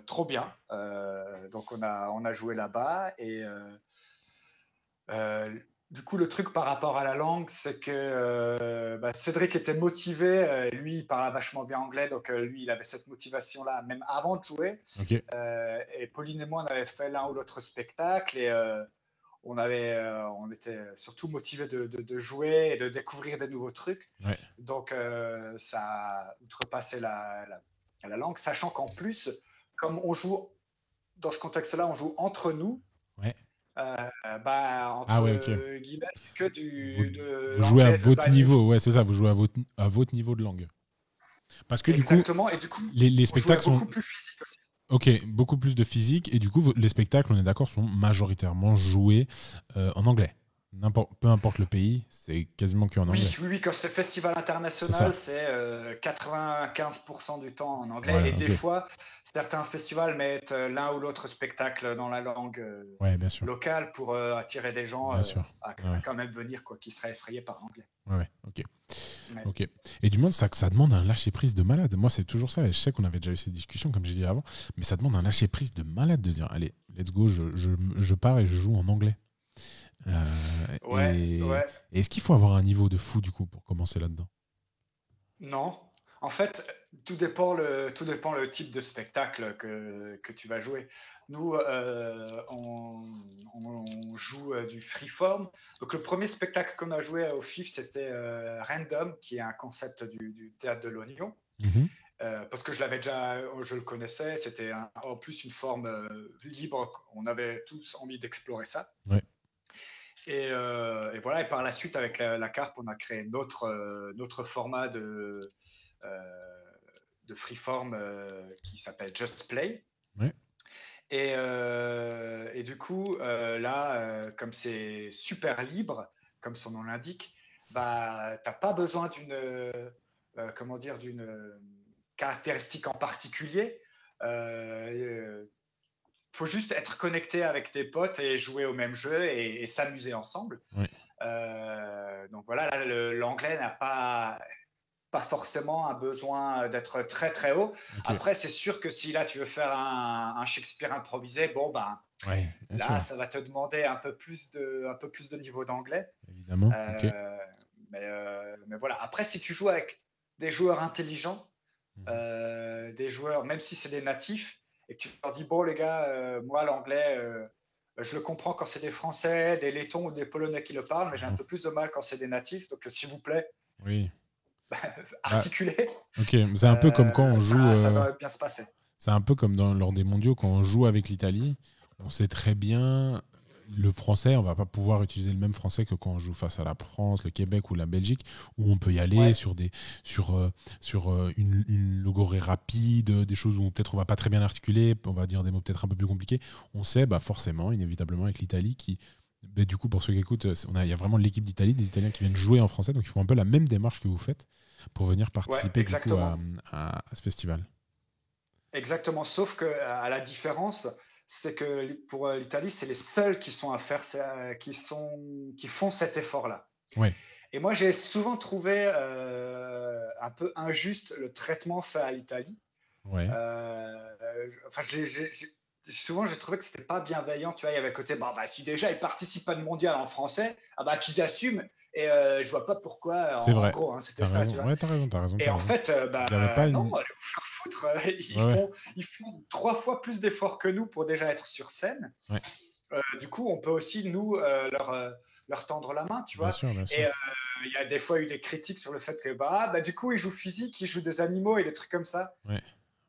trop bien. Donc on a, on a joué là-bas et euh, du coup, le truc par rapport à la langue, c'est que euh, bah, Cédric était motivé. euh, lui, il parlait vachement bien anglais, donc euh, lui, il avait cette motivation-là même avant de jouer. Et Pauline et moi, on avait fait l'un ou l'autre spectacle et on, avait, on était surtout motivés de, de- de jouer et de découvrir des nouveaux trucs. Ouais. Donc, ça a outrepassé la, la, la langue, sachant qu'en plus, comme on joue dans ce contexte-là, on joue entre nous. Euh, bah, entre Ah ouais, ok. euh, guillemets, c'est que du. Vous, de vous jouez à votre niveau, ouais, c'est ça, vous jouez à votre, à votre niveau de langue. Parce que du coup, Exactement, et du coup, les, les spectacles sont. beaucoup plus physique aussi. Ok, beaucoup plus de physique, et du coup, les spectacles, on est d'accord, sont majoritairement joués euh, en anglais. Peu importe le pays, c'est quasiment que en anglais. Oui, oui, oui, quand c'est festival international, c'est euh, 95% du temps en anglais. Ouais, et des fois, certains festivals mettent euh, l'un ou l'autre spectacle dans la langue euh, Ouais, bien sûr. locale pour euh, attirer des gens euh, à, Ouais. quand même venir, quoi, qui seraient effrayés par l'anglais. Ouais, ok. Ok. Et du moins, ça, ça demande un lâcher prise de malade. Moi, c'est toujours ça. Et je sais qu'on avait déjà eu cette discussion, comme j'ai dit avant, mais ça demande un lâcher prise de malade de se dire allez, let's go, je, je, je pars et je joue en anglais. Euh, Ouais, et ouais. est-ce qu'il faut avoir un niveau de fou du coup pour commencer là-dedans? Non. En fait, tout dépend le, tout dépend le type de spectacle que, que tu vas jouer. Nous, euh, on, on joue euh, du freeform. Donc, le premier spectacle qu'on a joué au FIF, c'était euh, Random, qui est un concept du, du théâtre de l'Oignon. Mhm. Euh, parce que je l'avais déjà, je le connaissais, c'était en plus une forme euh, libre, on avait tous envie d'explorer ça. Ouais. Et, euh, et voilà, et par la suite, avec la, la carpe, on a créé notre, euh, notre format de, euh, de freeform euh, qui s'appelle Just Play. Et, et du coup, là, comme c'est super libre, comme son nom l'indique, bah, tu n'as pas besoin d'une comment dire, d'une caractéristique en particulier. Il faut juste être connecté avec tes potes et jouer au même jeu et, et s'amuser ensemble. Euh, donc voilà, l'anglais n'a pas pas forcément un besoin d'être très très haut. Après, c'est sûr que si là tu veux faire un, un Shakespeare improvisé, bon ben Ouais, là sûr, ça va te demander un peu plus de un peu plus de niveau d'anglais. évidemment. Euh, mais, euh, mais voilà. Après, si tu joues avec des joueurs intelligents, Mhm. des joueurs, même si c'est des natifs, et que tu leur dis bon les gars, euh, moi l'anglais, euh, je le comprends quand c'est des Français, des Lettons ou des Polonais qui le parlent, mais j'ai un Mhm. peu plus de mal quand c'est des natifs. Donc euh, s'il vous plaît, Oui. (laughs) articulez. Ok, c'est un peu comme quand on joue. Ça, ça doit bien se passer. C'est un peu comme dans, lors des mondiaux, quand on joue avec l'Italie, on sait très bien le français, on va pas pouvoir utiliser le même français que quand on joue face à la France, le Québec ou la Belgique, où on peut y aller sur des sur euh, sur euh, une, une, logorée rapide, des choses où peut-être on va pas très bien articuler, on va dire des mots peut-être un peu plus compliqués. On sait bah forcément, inévitablement avec l'Italie qui bah, du coup, pour ceux qui écoutent, il y a vraiment l'équipe d'Italie, des Italiens qui viennent jouer en français, donc ils font un peu la même démarche que vous faites pour venir participer à, ce festival. Exactement, sauf que à la différence, c'est que pour euh, l'Italie, c'est les seuls qui sont à faire, euh, qui sont, qui font cet effort-là. Et moi, j'ai souvent trouvé euh, un peu injuste le traitement fait à l'Italie. Ouais. enfin, j'ai souvent j'ai trouvé que c'était pas bienveillant tu vois. Il y avait côté bah, bah, si déjà ils participent pas de mondial en français ah bah qu'ils assument. Et euh, je vois pas pourquoi c'est vrai. gros hein, c'était ça tu vois. Ouais, as raison, as raison, et en fait euh, bah, non allez vous faire foutre (laughs) ils, font, ils font trois fois plus d'efforts que nous pour déjà être sur scène. Euh, du coup on peut aussi nous leur leur tendre la main tu vois. et il y a des fois eu des critiques sur le fait que bah, bah du coup ils jouent physique ils jouent des animaux et des trucs comme ça. Ouais.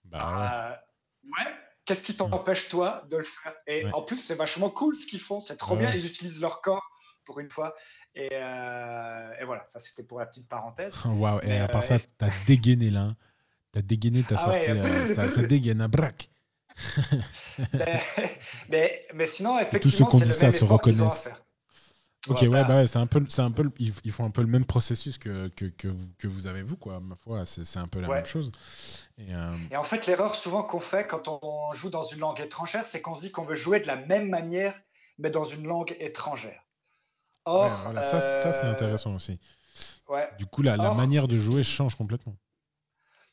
Bah ouais Qu'est-ce qui t'empêche, toi, de le faire? Et en plus, c'est vachement cool ce qu'ils font. C'est trop bien. Ils utilisent leur corps pour une fois. Et, euh, voilà, ça, c'était pour la petite parenthèse. (laughs) Waouh. Et à part ça, euh, t'as dégainé là. T'as dégainé, t'as ah sorti. Euh, (laughs) ça, dégaine à braque. (laughs) mais, mais, sinon, effectivement, c'est le même ça se reconnaissent. Ok, ouais, bah ouais, c'est un peu, c'est un peu, ils font un peu le même processus que, que, que, vous, que vous avez vous, quoi. Ma foi, c'est un peu la même chose. Euh, Et, en fait, l'erreur souvent qu'on fait quand on joue dans une langue étrangère, c'est qu'on se dit qu'on veut jouer de la même manière, mais dans une langue étrangère. Or, voilà, ça, ça c'est euh, intéressant aussi. Ouais. Du coup, la, la manière de jouer change complètement.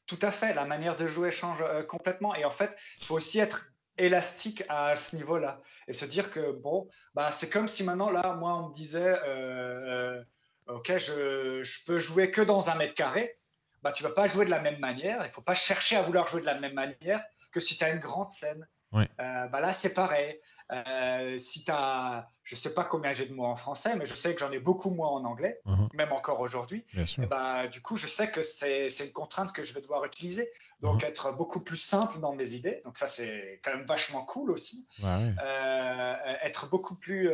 Tout à fait, la manière de jouer change euh, complètement. Et en fait, il faut aussi être élastique à ce niveau-là et se dire que bon, bah, c'est comme si maintenant là, moi, on me disait, euh, euh, ok, je, je, peux jouer que dans un mètre carré. Bah, tu vas pas jouer de la même manière. Il faut pas chercher à vouloir jouer de la même manière que si tu as une grande scène. Euh, bah là, c'est pareil. Euh, si tu as, je sais pas combien j'ai de mots en français, mais je sais que j'en ai beaucoup moins en anglais, uh-huh. même encore aujourd'hui. Bah, du coup, je sais que c'est une contrainte que je vais devoir utiliser. Donc, uh-huh. être beaucoup plus simple dans mes idées. Donc, ça, c'est quand même vachement cool aussi. Euh, être beaucoup plus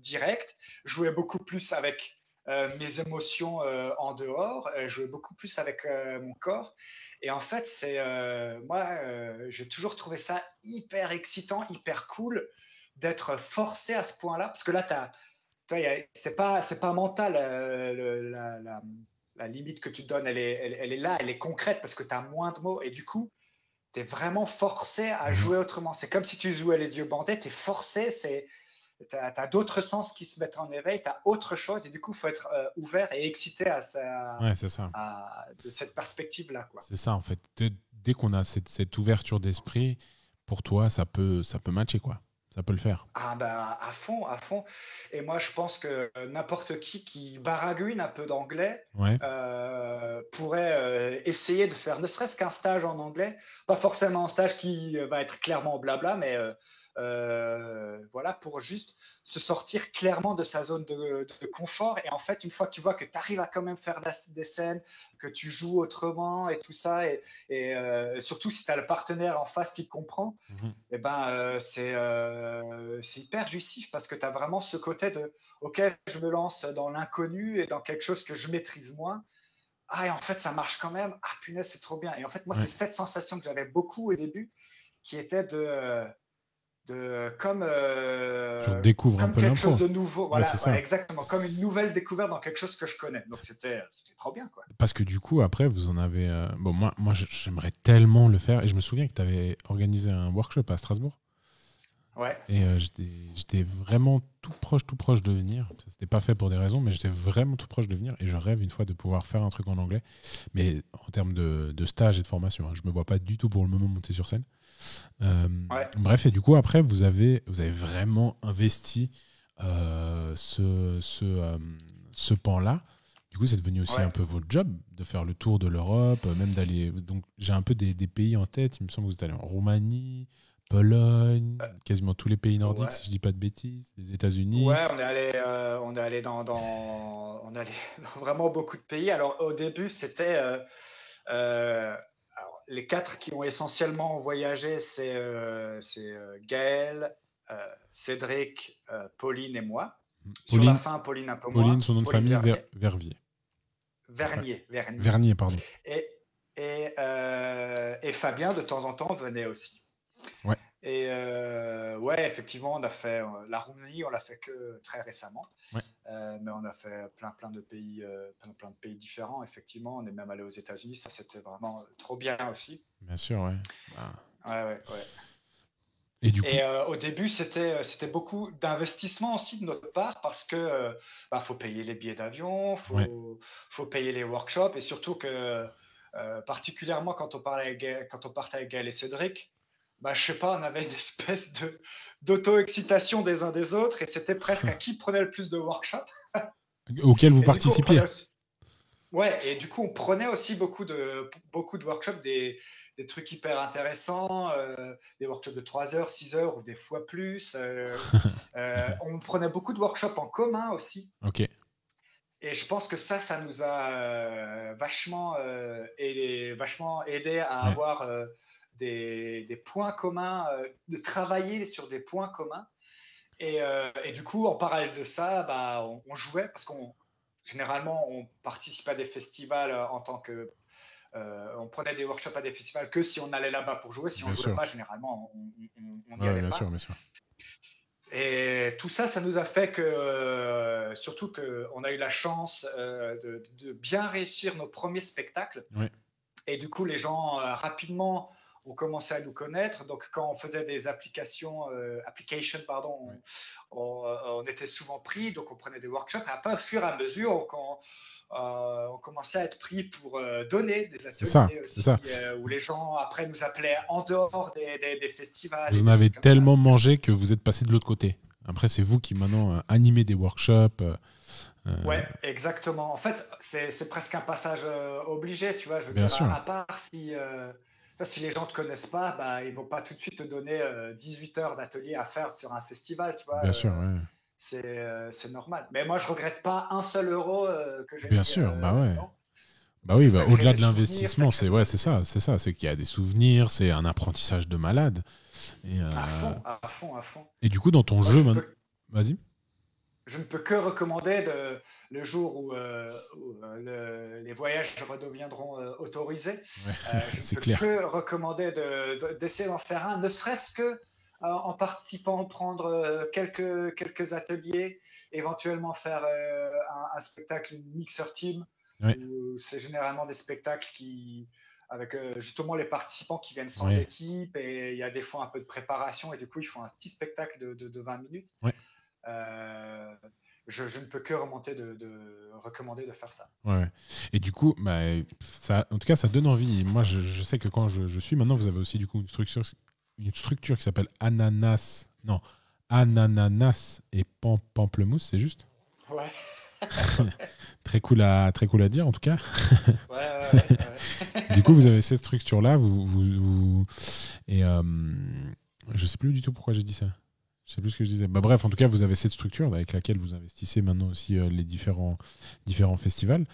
direct, jouer beaucoup plus avec mes émotions en dehors, jouer beaucoup plus avec mon corps. Et en fait, c'est euh, moi, euh, j'ai toujours trouvé ça hyper excitant, hyper cool d'être forcé à ce point-là, parce que là, tu c'est pas, c'est pas mental. Euh, la, la, limite que tu donnes, elle est, elle, est là, elle est concrète parce que tu as moins de mots. Et du coup, tu es vraiment forcé à mmh jouer autrement. C'est comme si tu jouais les yeux bandés, tu es forcé, c'est tu as, d'autres sens qui se mettent en éveil, tu as autre chose, et du coup, il faut être euh, ouvert et excité à, ça, de cette perspective-là. C'est ça, en fait. Dès qu'on a cette, cette ouverture d'esprit, pour toi, ça peut, ça peut matcher, quoi. Ça peut le faire. Ah bah à fond, à fond. Et moi je pense que n'importe qui qui baragouine un peu d'anglais euh, pourrait euh, essayer de faire ne serait-ce qu'un stage en anglais. Pas forcément un stage qui va être clairement blabla, mais euh, voilà, pour juste se sortir clairement de sa zone de, confort. Et en fait, une fois que tu vois que tu arrives à quand même faire des scènes, que tu joues autrement et tout ça, et, et surtout si tu as le partenaire en face qui comprend, mmh et eh ben c'est euh, c'est hyper jouissif parce que tu as vraiment ce côté de OK, je me lance dans l'inconnu et dans quelque chose que je maîtrise moins. Ah, et en fait, ça marche quand même. Ah, punaise, c'est trop bien. Et en fait, moi, c'est cette sensation que j'avais beaucoup au début qui était de. De, comme, euh, découvre comme un peu quelque chose de nouveau. Voilà, exactement. Comme une nouvelle découverte dans quelque chose que je connais. Donc c'était trop bien quoi. Parce que du coup après vous en avez euh, bon moi moi j'aimerais tellement le faire. Et je me souviens que tu avais organisé un workshop à Strasbourg et euh, j'étais vraiment tout proche, tout proche de venir. C'était pas fait pour des raisons, mais j'étais vraiment tout proche de venir. Et je rêve une fois de pouvoir faire un truc en anglais. Mais en termes de, de stage et de formation, hein, je me vois pas du tout pour le moment monter sur scène. Euh, bref, et du coup, après, vous avez, vous avez vraiment investi euh, ce, ce, ce pan-là. Du coup, c'est devenu aussi un peu votre job de faire le tour de l'Europe, même d'aller. Donc, j'ai un peu des, des, pays en tête. Il me semble que vous êtes allé en Roumanie, Pologne, euh, quasiment tous les pays nordiques, si je dis pas de bêtises, les États-Unis. Ouais, on est allé, euh, on est allé dans, dans, on est allé (laughs) dans vraiment beaucoup de pays. Alors au début, c'était, euh, les quatre qui ont essentiellement voyagé, c'est euh, euh, Gaël, euh, Cédric, Pauline et moi. Pauline, Sur la fin, Pauline un peu Pauline, son nom de famille, Vervier. Vernier. Vernier. Vernier, pardon. Et, et, et, Fabien, de temps en temps, venait aussi. Ouais. Et euh, ouais, effectivement, on a fait euh, la Roumanie, on l'a fait que très récemment. Euh, mais on a fait plein, plein de pays, plein, plein, de pays différents. Effectivement, on est même allé aux États-Unis. Ça, c'était vraiment trop bien aussi. Bien sûr, ouais. Ouais, ouais, ouais. Et, du coup... Et au début, c'était, c'était beaucoup d'investissement aussi de notre part parce que bah, faut payer les billets d'avion, faut, faut payer les workshops et surtout que, particulièrement quand on, parlait quand on partait avec Gaël et Cédric, bah, je sais pas, on avait une espèce de d'auto-excitation des uns des autres et c'était presque à qui prenait le plus de workshops. (laughs) Auquel vous participiez. Ouais, et du coup, on prenait aussi beaucoup de, beaucoup de workshops, des, des trucs hyper intéressants, euh, des workshops de 3 heures, 6 heures ou des fois plus. Euh, (laughs) euh, on prenait beaucoup de workshops en commun aussi. Ok. Et je pense que ça, ça nous a vachement, aidé, vachement aidé à avoir des, points communs, euh, de travailler sur des points communs. Et, euh, et, du coup, en parallèle de ça, bah, on, jouait parce qu'on généralement on participe à des festivals euh, en tant que on prenait des workshops à des festivals que si on allait là-bas pour jouer. Si on ne jouait pas, généralement, on n'y allait bien pas. Sûr, bien sûr. Et tout ça, ça nous a fait que, surtout qu'on a eu la chance de, de, bien réussir nos premiers spectacles. Et du coup, les gens rapidement on commençait à nous connaître. Donc, quand on faisait des applications, euh, applications, pardon, euh, on, était souvent pris. Donc, on prenait des workshops. Et après, au fur et à mesure, on, euh, on commençait à être pris pour donner des ateliers aussi, où les gens après nous appelaient en dehors des, festivals. Vous en avez tellement mangé que vous êtes passé de l'autre côté. Après, c'est vous qui maintenant animez des workshops. Ouais, exactement. En fait, c'est presque un passage obligé, tu vois. Je veux dire, à, part si, si les gens ne te connaissent pas, bah, ils ne vont pas tout de suite te donner 18 euh, heures d'atelier à faire sur un festival, tu vois. Bien sûr, euh, euh, C'est normal. Mais moi, je regrette pas un seul euro que j'ai Bien sûr, bah ouais. Bah oui, bah, au-delà de l'investissement, c'est ouais, c'est ça, c'est ça, c'est qu'il y a des souvenirs, c'est un apprentissage de malade. Et, à fond, à fond, à fond. Et du coup, dans ton jeu, vas-y je ne peux que recommander de, le jour où, euh, euh, les voyages redeviendront euh, autorisés. (laughs) je ne peux que recommander d'essayer d'en faire un, ne serait-ce que en participant, prendre quelques, quelques ateliers, éventuellement faire un, spectacle mixer team. C'est généralement des spectacles qui, avec justement les participants qui viennent sans équipe et il y a des fois un peu de préparation et du coup ils font un petit spectacle de, de, de 20 minutes. Je, ne peux que remonter de, recommander de faire ça. Ouais. Et du coup, bah, ça, en tout cas, ça donne envie. moi, je, sais que quand je, suis, maintenant, vous avez aussi du coup une structure, une structure qui s'appelle Ananas. Non, Ananas et Pamplemousse, c'est juste? Ouais. (laughs) très cool à très cool à dire en tout cas. ouais, ouais, ouais, du coup, vous avez cette structure là, vous, vous, et euh, je sais plus du tout pourquoi j'ai dit ça. Je sais plus ce que je disais. Bah, bref, en tout cas, vous avez cette structure avec laquelle vous investissez maintenant aussi euh, les différents, différents festivals.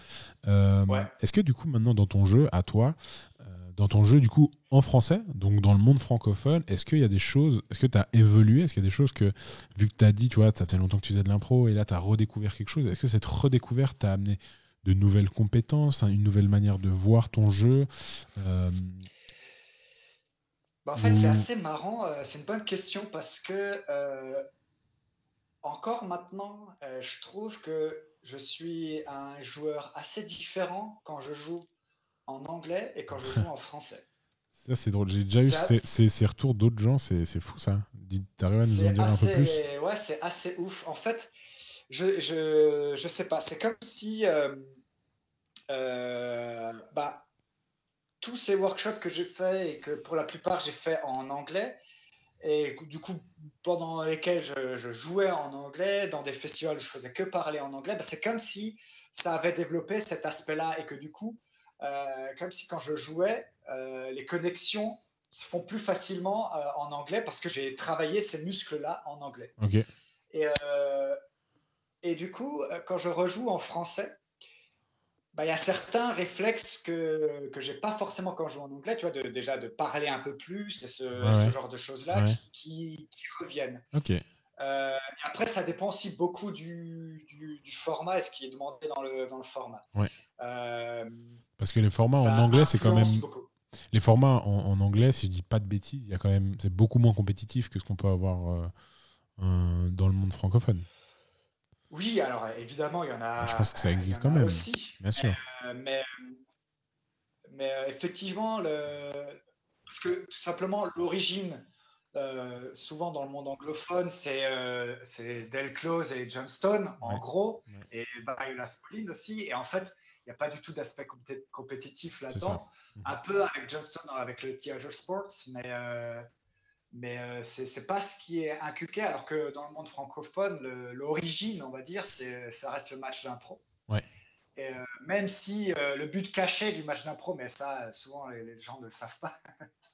Euh, est-ce que du coup, maintenant, dans ton jeu, à toi, euh, dans ton jeu, du coup, en français, donc dans le monde francophone, est-ce qu'il y a des choses, est-ce que tu as évolué? Est-ce qu'il y a des choses que, vu que tu as dit, tu vois, ça fait longtemps que tu faisais de l'impro et là, tu as redécouvert quelque chose, est-ce que cette redécouverte t'a amené de nouvelles compétences, hein, une nouvelle manière de voir ton jeu bah, en fait, c'est assez marrant, euh, c'est une bonne question parce que euh, encore maintenant, euh, je trouve que je suis un joueur assez différent quand je joue en anglais et quand je joue en français. (laughs) Ça, c'est drôle. J'ai déjà eu ces, retours d'autres gens, c'est fou ça. T'arrives à nous en dire un peu plus Ouais, c'est assez ouf. En fait, je, je, je sais pas, c'est comme si. bah, tous ces workshops que j'ai fait et que pour la plupart j'ai fait en anglais, et du coup, pendant lesquels je, jouais en anglais, dans des festivals où je faisais que parler en anglais, bah, c'est comme si ça avait développé cet aspect-là et que du coup, euh, comme si quand je jouais, euh, les connexions se font plus facilement euh, en anglais parce que j'ai travaillé ces muscles-là en anglais. Et, et du coup, quand je rejoue en français, bah, il y a certains réflexes que que j'ai pas forcément quand je joue en anglais, tu vois? De déjà de parler un peu plus et ce ce genre de choses-là Ouais. qui qui reviennent. Ok. Heu, après ça dépend aussi beaucoup du du du format et ce qui est demandé dans le dans le format. Ouais. Hem, Parce que les formats en anglais, c'est quand même. beaucoup. Les formats en, en anglais, si je dis pas de bêtises, il y a quand même. C'est beaucoup moins compétitif que ce qu'on peut avoir euh, euh, dans le monde francophone. Oui, alors évidemment, il y en Ah, Je a pense que ça il y existe en quand a même, aussi, bien sûr. heu, mais effectivement le parce que tout simplement l'origine, heu, souvent dans le monde anglophone, c'est, c'est Del Close et Johnston en Ouais, gros ouais, et Barry Aspolin aussi et en fait, il y a pas du tout d'aspect compé compétitif là-dedans. Un peu avec Johnston, avec le Theatre Sports, mais mais heu, c'est pas ce qui est inculqué alors que dans le monde francophone, l'origine, on va dire, c'est ça reste le match d'impro. Ouais. Et euh, même si euh, le but caché du match d'impro, mais ça, euh, souvent les, les gens ne le savent pas,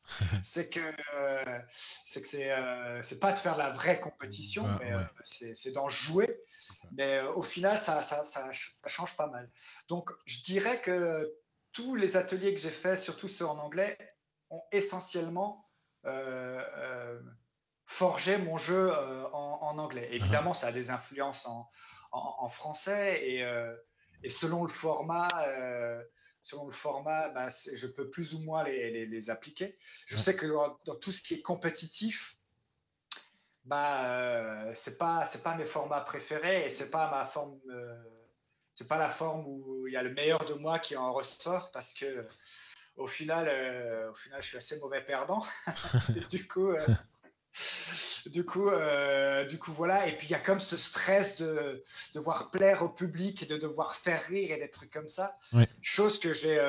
(laughs) c'est que euh, c'est que c'est euh, c'est pas de faire la vraie compétition, mais euh, ouais, c'est c'est d'en jouer. Mais euh, au final, ça, ça, ça, ça change pas mal. Donc, je dirais que tous les ateliers que j'ai faits, surtout ceux en anglais, ont essentiellement euh, euh, forgé mon jeu euh, en, en anglais. Évidemment, ça a des influences en, en, en français et, et selon le format, selon le format, bah, je peux plus ou moins les, les- les appliquer. Je Ouais. sais que dans, dans tout ce qui est compétitif, bah, euh, c'est pas, c'est pas mes formats préférés et c'est pas ma forme, euh, c'est pas la forme où il y a le meilleur de moi qui en ressort parce que au final, euh, au final, je suis assez mauvais perdant. (laughs) Du coup, euh, du coup, euh, du coup, voilà. Et puis il y a comme ce stress de devoir plaire au public et de devoir faire rire et des trucs comme ça. Chose que j'ai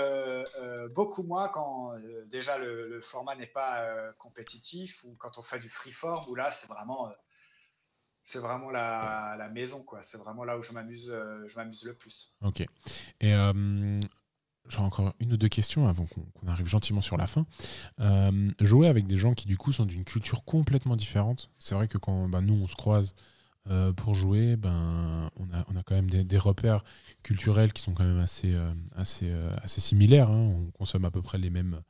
beaucoup moins quand déjà le, le format n'est pas compétitif ou quand on fait du freeform où là c'est vraiment, c'est vraiment la, la maison quoi. C'est vraiment là où je m'amuse, euh, je m'amuse le plus. Ok. Et euh, j'ai encore une ou deux questions avant qu'on arrive gentiment sur la fin. Euh, jouer avec des gens qui du coup sont d'une culture complètement différente. C'est vrai que quand ben, nous on se croise euh, pour jouer, ben on a, quand même des, repères culturels qui sont quand même assez, euh, assez, assez similaires. hein. On consomme à peu près les mêmes,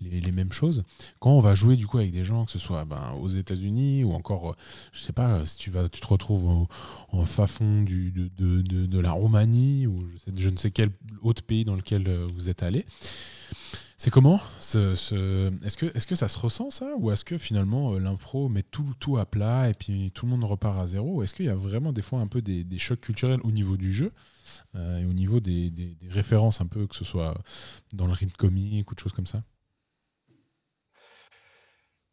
les, mêmes choses. Quand on va jouer du coup avec des gens, que ce soit ben, aux États-Unis ou encore, euh, je sais pas, si tu vas, tu te retrouves en fin fond du, de, de, de- la Roumanie ou je, sais- je ne sais quel autre pays dans lequel euh, vous êtes allé. C'est comment ce, ce- Est-ce que, est que ça se ressent ça? Ou est-ce que finalement euh, l'impro met tout, tout à plat et puis tout le monde repart à zéro? Est-ce qu'il y a vraiment des fois un peu des, des chocs culturels au niveau du jeu et au niveau des, des- des références un peu, que ce soit dans le rythme comique ou de choses comme ça?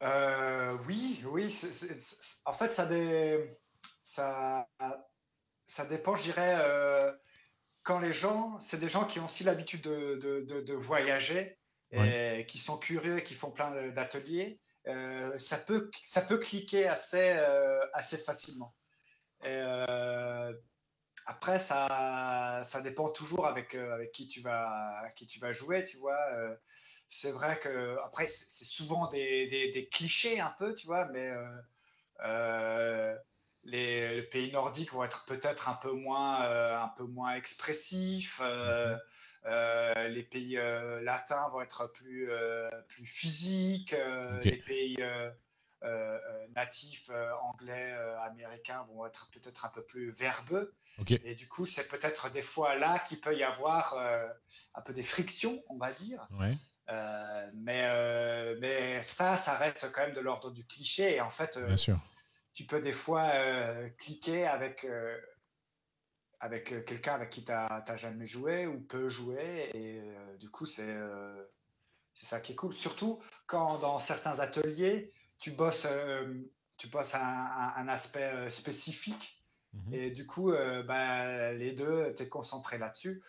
Euh, oui, oui. en fait, ça, dé- ça, ça dépend, je dirais, euh, quand les gens, c'est des gens qui ont aussi l'habitude de, de- de- de voyager et qui sont curieux, qui font plein d'ateliers, euh, ça peut, ça peut cliquer assez, assez facilement. Et, après, ça, ça dépend toujours avec, euh, avec qui tu vas, qui tu vas jouer, tu vois. euh, c'est vrai que après, c'est souvent des, des- des clichés un peu, tu vois, mais euh, les, les pays nordiques vont être peut-être un peu moins, euh, un peu moins expressifs. euh, euh, les pays latins vont être plus, plus physiques. Les pays natifs euh, anglais, euh, américains vont être peut-être un peu plus verbeux. Et du coup, c'est peut-être des fois là qu'il peut y avoir euh, un peu des frictions, on va dire. Ouais. Euh, mais, euh, mais ça, ça reste quand même de l'ordre du cliché. Et en fait, euh, Bien sûr. tu peux des fois euh, cliquer avec, euh, avec euh, quelqu'un avec qui tu n'as jamais joué ou peu joué. Et euh, du coup, c'est euh, c'est ça qui est cool. Surtout quand dans certains ateliers, tu bosses, euh, tu bosses un, un- un aspect euh, spécifique. Mhm. Et du coup, euh, bah, les deux, tu es concentré là-dessus.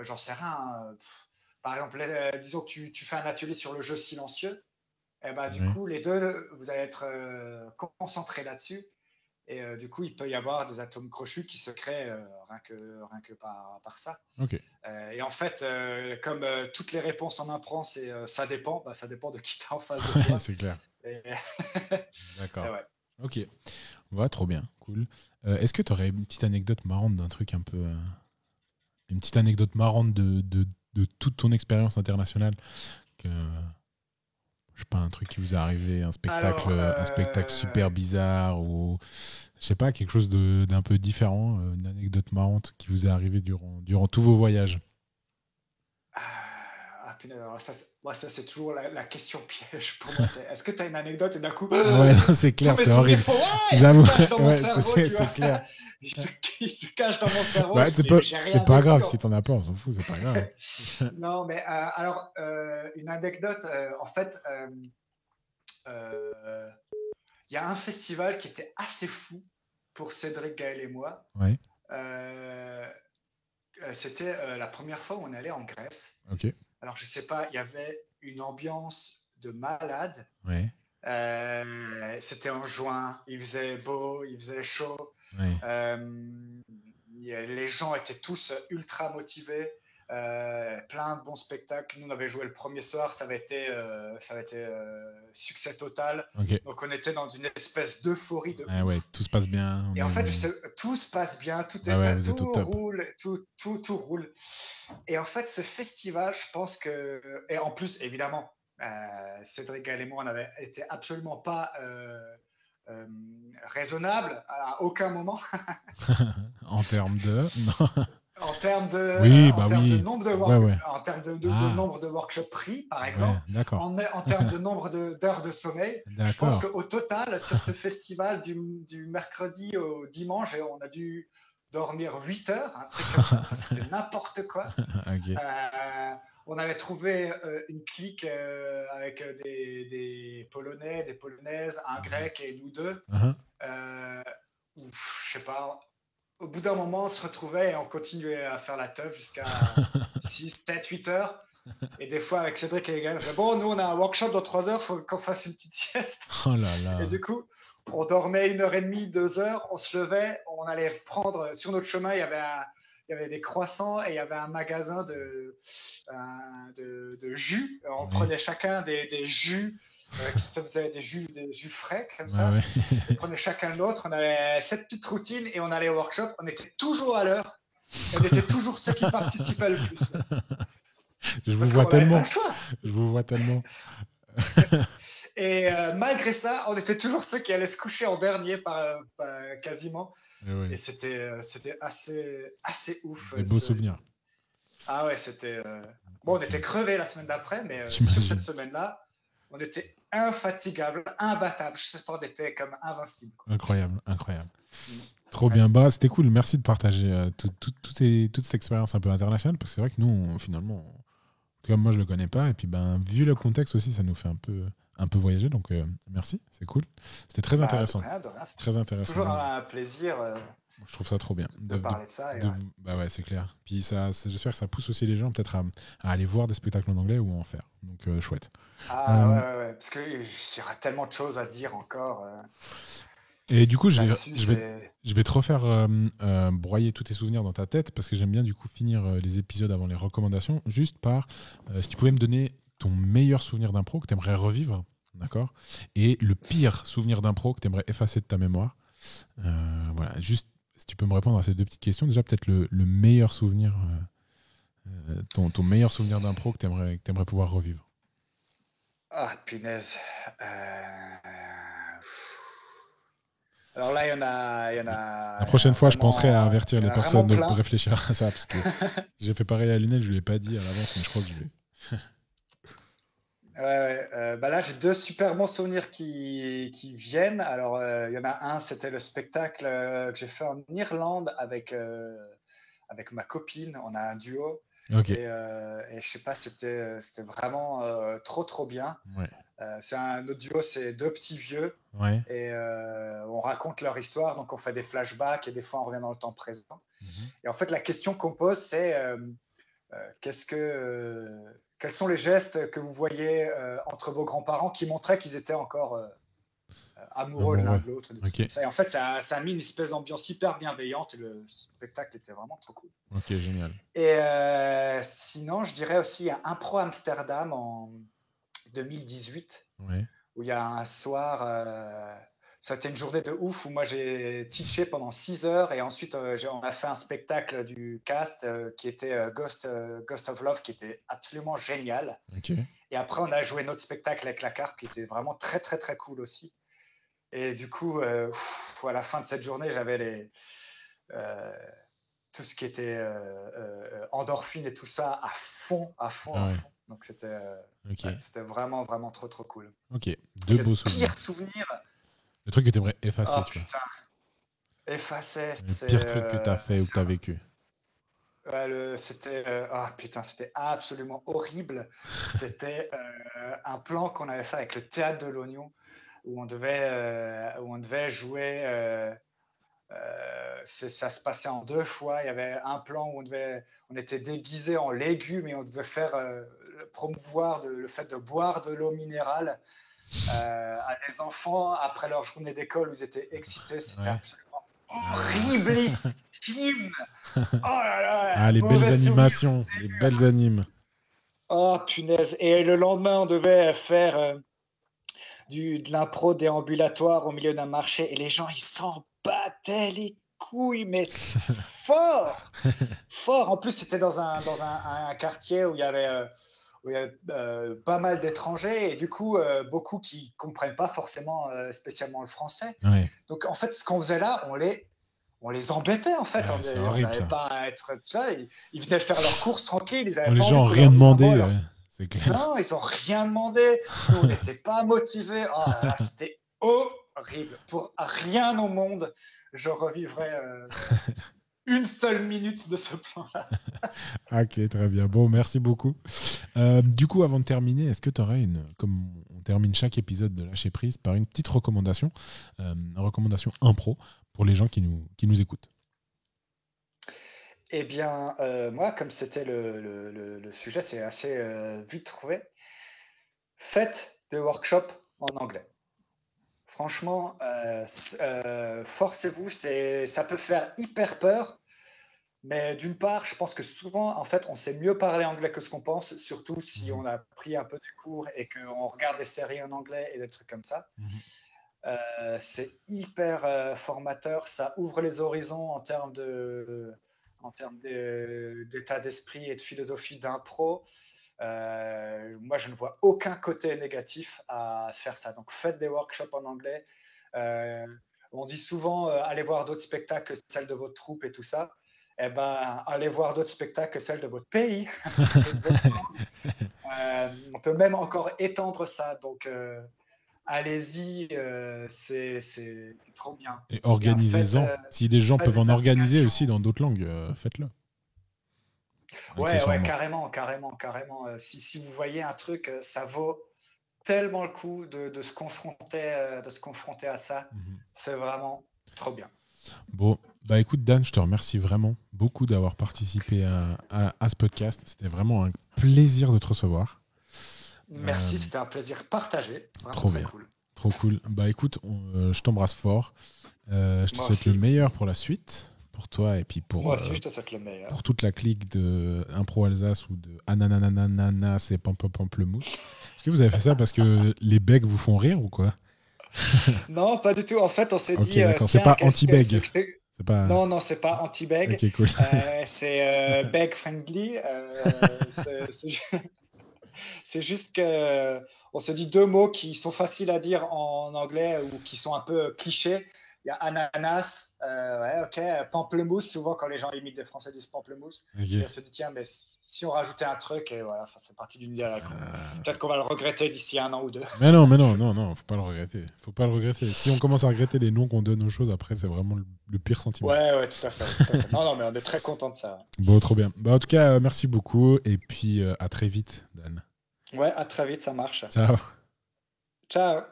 J'en sais rien. hein. Pff, Par exemple, disons que tu, tu fais un atelier sur le jeu silencieux. Et bah, du Ouais. coup, les deux, vous allez être concentrés là-dessus. Et euh, du coup, il peut y avoir des atomes crochus qui se créent euh, rien que, rien que par, par ça. Euh, et en fait, comme toutes les réponses en c'est euh, ça dépend, bah, ça dépend de qui tu en face de (laughs) toi. c'est clair. Et- (laughs) D'accord. ouais. Ok. Ouais, trop bien. Cool. Est-ce que tu aurais une petite anecdote marrante d'un truc un peu, une petite anecdote marrante de, de, de toute ton expérience internationale que, Je sais pas, un truc qui vous est arrivé, un spectacle, Alors, un spectacle euh, super bizarre ou je sais pas, quelque chose d'un peu différent, euh, une anecdote marrante qui vous est arrivée durant, durant tous vos voyages? Ah, alors ça, moi, ça, c'est toujours la, la question piège pour moi. Est-ce que tu as une anecdote et d'un coup. Ouais, non, (laughs) c'est clair, c'est horrible. Ouais, J'avoue, ouais, c'est- clair. Ils se, cachent dans mon cerveau. Ouais, c'est pas, grave encore. si t'en as pas, on s'en fout, c'est pas grave. (laughs) Non, mais euh, alors, euh, une anecdote, euh, en fait, euh, euh, il y a un festival qui était assez fou pour Cédric, Gaël et moi. Ouais, Euh, euh, C'était euh, la première fois où on allait en Grèce. ok. Alors, je sais pas, il y avait une ambiance de malade. Ouais, Euh, C'était en juin, il faisait beau, il faisait chaud. ouais. Euh, les gens étaient tous ultra motivés, euh, plein de bons spectacles. Nous, on avait joué le premier soir, ça avait été, euh, ça avait été euh, succès total. Donc, on était dans une espèce d'euphorie de ouais, tout se passe bien. Et en fait, tout se passe bien, tout, est, Ah ouais, tout roule, tout, tout, tout roule. Et en fait, ce festival, je pense que. Et en plus, évidemment, Cédric Gall et moi, on n'avait été absolument pas euh, raisonnable à aucun moment (laughs) en termes de. (laughs) En termes de, Oui, en bah termes oui. de nombre de, work- Ouais, ouais. En termes de, de- de Ah. nombre de workshops pris, par exemple. En, en termes de (laughs) nombre d'heures de, sommeil, je pense qu'au total, sur ce festival du, du mercredi au dimanche, on a dû dormir 8 heures, un truc comme ça. Enfin, C'était (laughs) n'importe quoi. Euh, on avait trouvé euh, une clique euh, avec des, des Polonais, des Polonaises, un Grec et nous deux. Euh, où, je sais pas, au bout d'un moment, on se retrouvait et on continuait à faire la teuf jusqu'à 6, 7, 8 heures. Et des fois, avec Cédric et disait, bon, nous, on a un workshop dans 3 heures, il faut qu'on fasse une petite sieste. Oh là là. Et du coup, on dormait une heure et demie, deux heures, on se levait, on allait prendre, sur notre chemin, il y avait, un- il y avait des croissants et il y avait un magasin de, un- de, de jus. On prenait chacun des, des jus, euh, qui te faisaient des jus, des jus frais, comme ça. ouais. On prenait chacun le nôtre, on avait cette petite routine et on allait au workshop. On était toujours à l'heure. On était toujours ceux qui participaient le plus. (laughs) Je vous Parce vois tellement. Je vous vois tellement. (laughs) Et euh, malgré ça, on était toujours ceux qui allaient se coucher en dernier, par, par- quasiment. Eh. Et c'était euh, c'était assez, assez ouf. Des euh, beaux ce- souvenirs. Ah ouais, c'était. euh, Bon, on était crevés la semaine d'après, mais euh, sur cette semaine-là, on était infatigable, imbattable. Pas, on était comme invincible. quoi. Incroyable, incroyable. Mm. Trop bien. Bah, c'était cool. Merci de partager euh, tout- tout- tout tes- toute cette expérience un peu internationale parce que c'est vrai que nous, on- finalement, on- en tout cas, moi, je le connais pas. Et puis, ben, vu le contexte aussi, ça nous fait un peu, un peu voyager. Donc, euh, merci. C'est cool. C'était très Bah, de intéressant. rien, de rien. C'est Très intéressant. Toujours un plaisir euh, Je trouve ça trop bien. de, parler de ça. et, bah ouais, c'est clair. Puis ça, j'espère que ça pousse aussi les gens peut-être à, à aller voir des spectacles en anglais ou à en faire. Donc euh, chouette. Ah ouais, parce qu'il y aura tellement de choses à dire encore. Et du coup, je vais, je vais, c'est- je vais te refaire euh, euh, broyer tous tes souvenirs dans ta tête parce que j'aime bien du coup finir euh, les épisodes avant les recommandations juste par si tu pouvais me donner ton meilleur souvenir d'impro que tu aimerais revivre, d'accord? Et le pire souvenir d'impro que tu aimerais effacer de ta mémoire. Euh, voilà, juste si tu peux me répondre à ces deux petites questions, déjà peut-être le, le meilleur souvenir, euh, euh, ton, ton meilleur souvenir d'impro que tu aimerais, pouvoir revivre. Ah, punaise. Alors là, il y en a. il Y en a La prochaine fois, je penserai à avertir les personnes de, réfléchir à ça parce que (laughs) j'ai fait pareil à Lunel, je lui ai pas dit à l'avance, mais je crois que je vais. Ouais, euh, bah là, j'ai deux super bons souvenirs qui, qui viennent. Alors, euh, il y en a un, c'était le spectacle euh, que j'ai fait en Irlande avec, avec ma copine. On a un duo. Et, et je sais pas, c'était vraiment trop, trop bien. Ouais. C'est un autre duo, c'est deux petits vieux. Ouais. Et on raconte leur histoire. Donc, on fait des flashbacks et des fois, on revient dans le temps présent. Mhm. Et en fait, la question qu'on pose, c'est qu'est-ce que, quels sont les gestes que vous voyez euh, entre vos grands-parents qui montraient qu'ils étaient encore euh, euh, amoureux l'un de l'autre. Et en fait, ça, ça a mis une espèce d'ambiance hyper bienveillante et le spectacle était vraiment trop cool. Ok, génial. Et euh, sinon, je dirais aussi un Impro Amsterdam en 2018 Ouais. où il y a un soir, euh, c'était une journée de ouf où moi j'ai teaché pendant 6 heures et ensuite euh, on a fait un spectacle du cast euh, qui était euh, Ghost, Ghost of Love qui était absolument génial. Et après on a joué notre spectacle avec la carpe qui était vraiment très très très cool aussi. Et du coup, à la fin de cette journée, j'avais les tout ce qui était endorphine et tout ça à fond, à fond, à fond. Donc c'était c'était vraiment vraiment trop trop cool. Ok, deux beaux souvenirs. Pire souvenir le truc que tu aimerais effacer, oh, tu putain. Effacer, c'est. Le pire truc que tu as fait ou que tu as vécu. Ouais, c'était euh, ah putain, c'était absolument horrible. C'était euh, un plan qu'on avait fait avec le théâtre de l'oignon où on devait euh, où on devait jouer. ça se passait en deux fois. Il y avait un plan où on devait, on était déguisé en légumes et on devait faire promouvoir le fait de boire de l'eau minérale euh, à des enfants après leur journée d'école où ils étaient excités. C'était absolument horriblissime. (laughs) oh là là. Ah, les belles animations, les belles animes. Oh punaise. Et le lendemain, on devait faire euh, du, de l'impro déambulatoire au milieu d'un marché et les gens, ils s'en battaient les couilles, mais (laughs) fort, fort. En plus, c'était dans un, dans un, un, quartier où il y avait euh, où il y a euh, pas mal d'étrangers et du coup euh, beaucoup qui comprennent pas forcément euh, spécialement le français. Donc en fait, ce qu'on faisait là, on les on les embêtait en fait. on n'avait pas à être, tu vois, ils, venaient faire leurs courses tranquilles. Ils avaient les gens n'ont rien demandé. c'est clair. Non, ils n'ont rien demandé. Nous, on n'était pas motivés. Oh, c'était horrible. Pour rien au monde, je revivrais (laughs) une seule minute de ce plan-là. (laughs) ok, très bien. Bon, merci beaucoup. Euh, du coup, avant de terminer, est-ce que tu aurais une, comme on termine chaque épisode de Lâcher Prise, par une petite recommandation, euh, une recommandation impro pour les gens qui nous, qui nous écoutent? Eh bien, euh, moi, comme c'était le, le, sujet, c'est assez vite trouvé. Faites des workshops en anglais. Franchement, euh, euh, forcez-vous, ça peut faire hyper peur. Mais d'une part, je pense que souvent, en fait, on sait mieux parler anglais que ce qu'on pense, surtout si mhm. on a pris un peu de cours et qu'on regarde des séries en anglais et des trucs comme ça. Mhm. Euh, c'est hyper formateur, ça ouvre les horizons en termes de, en termes d'état d'esprit et de philosophie d'impro. Euh, moi, je ne vois aucun côté négatif à faire ça. Donc, faites des workshops en anglais. Euh, on dit souvent, euh, allez voir d'autres spectacles que celles de votre troupe et tout ça. Eh ben, allez voir d'autres spectacles que celles de votre pays. (laughs) on peut même encore étendre ça. Donc, allez-y, c'est trop bien. Et organisez-en. si des gens peuvent en organiser aussi dans d'autres langues, faites-le. Ouais, ouais, carrément, carrément, carrément. Euh, si, si, vous voyez un truc, euh, ça vaut tellement le coup de, de se, confronter, euh, de se confronter à ça. Mhm. C'est vraiment trop bien. Bon, bah écoute Dan, je te remercie vraiment beaucoup d'avoir participé à, à, ce podcast. C'était vraiment un plaisir de te recevoir. Merci, c'était un plaisir partagé. trop bien. Cool. Trop cool. Bah écoute, je t'embrasse fort. je te souhaite le meilleur pour la suite pour toi et puis pour, euh, le pour toute la clique de Impro Alsace ou de Ananananana, c'est Pamplemousse. Est-ce que vous avez fait ça parce que (laughs) les begs vous font rire ou quoi? Non, pas du tout. En fait, on s'est dit. Euh, c'est pas anti-beg. (laughs) Pas... Non, non, c'est pas anti-beg. Euh, c'est (laughs) beg friendly. c'est juste que on se dit deux mots qui sont faciles à dire en anglais ou qui sont un peu clichés il y a ananas, euh, ouais, ok, pamplemousse. Souvent, quand les gens imitent des Français, disent pamplemousse. on se dit, tiens, mais si on rajoutait un truc, et voilà, c'est parti d'une idée à la con. Euh. Peut-être qu'on va le regretter d'ici un an ou deux. Mais non, mais non, non, non, faut pas le regretter. Faut pas le regretter. Si on commence à regretter les noms qu'on donne aux choses, après, c'est vraiment le, pire sentiment. Ouais, ouais, tout à, fait, non, non, mais on est très content de ça. Bon, trop bien. Bah, en tout cas, euh, merci beaucoup, et puis à très vite, Dan. Ouais, à très vite, ça marche. Ciao. Ciao.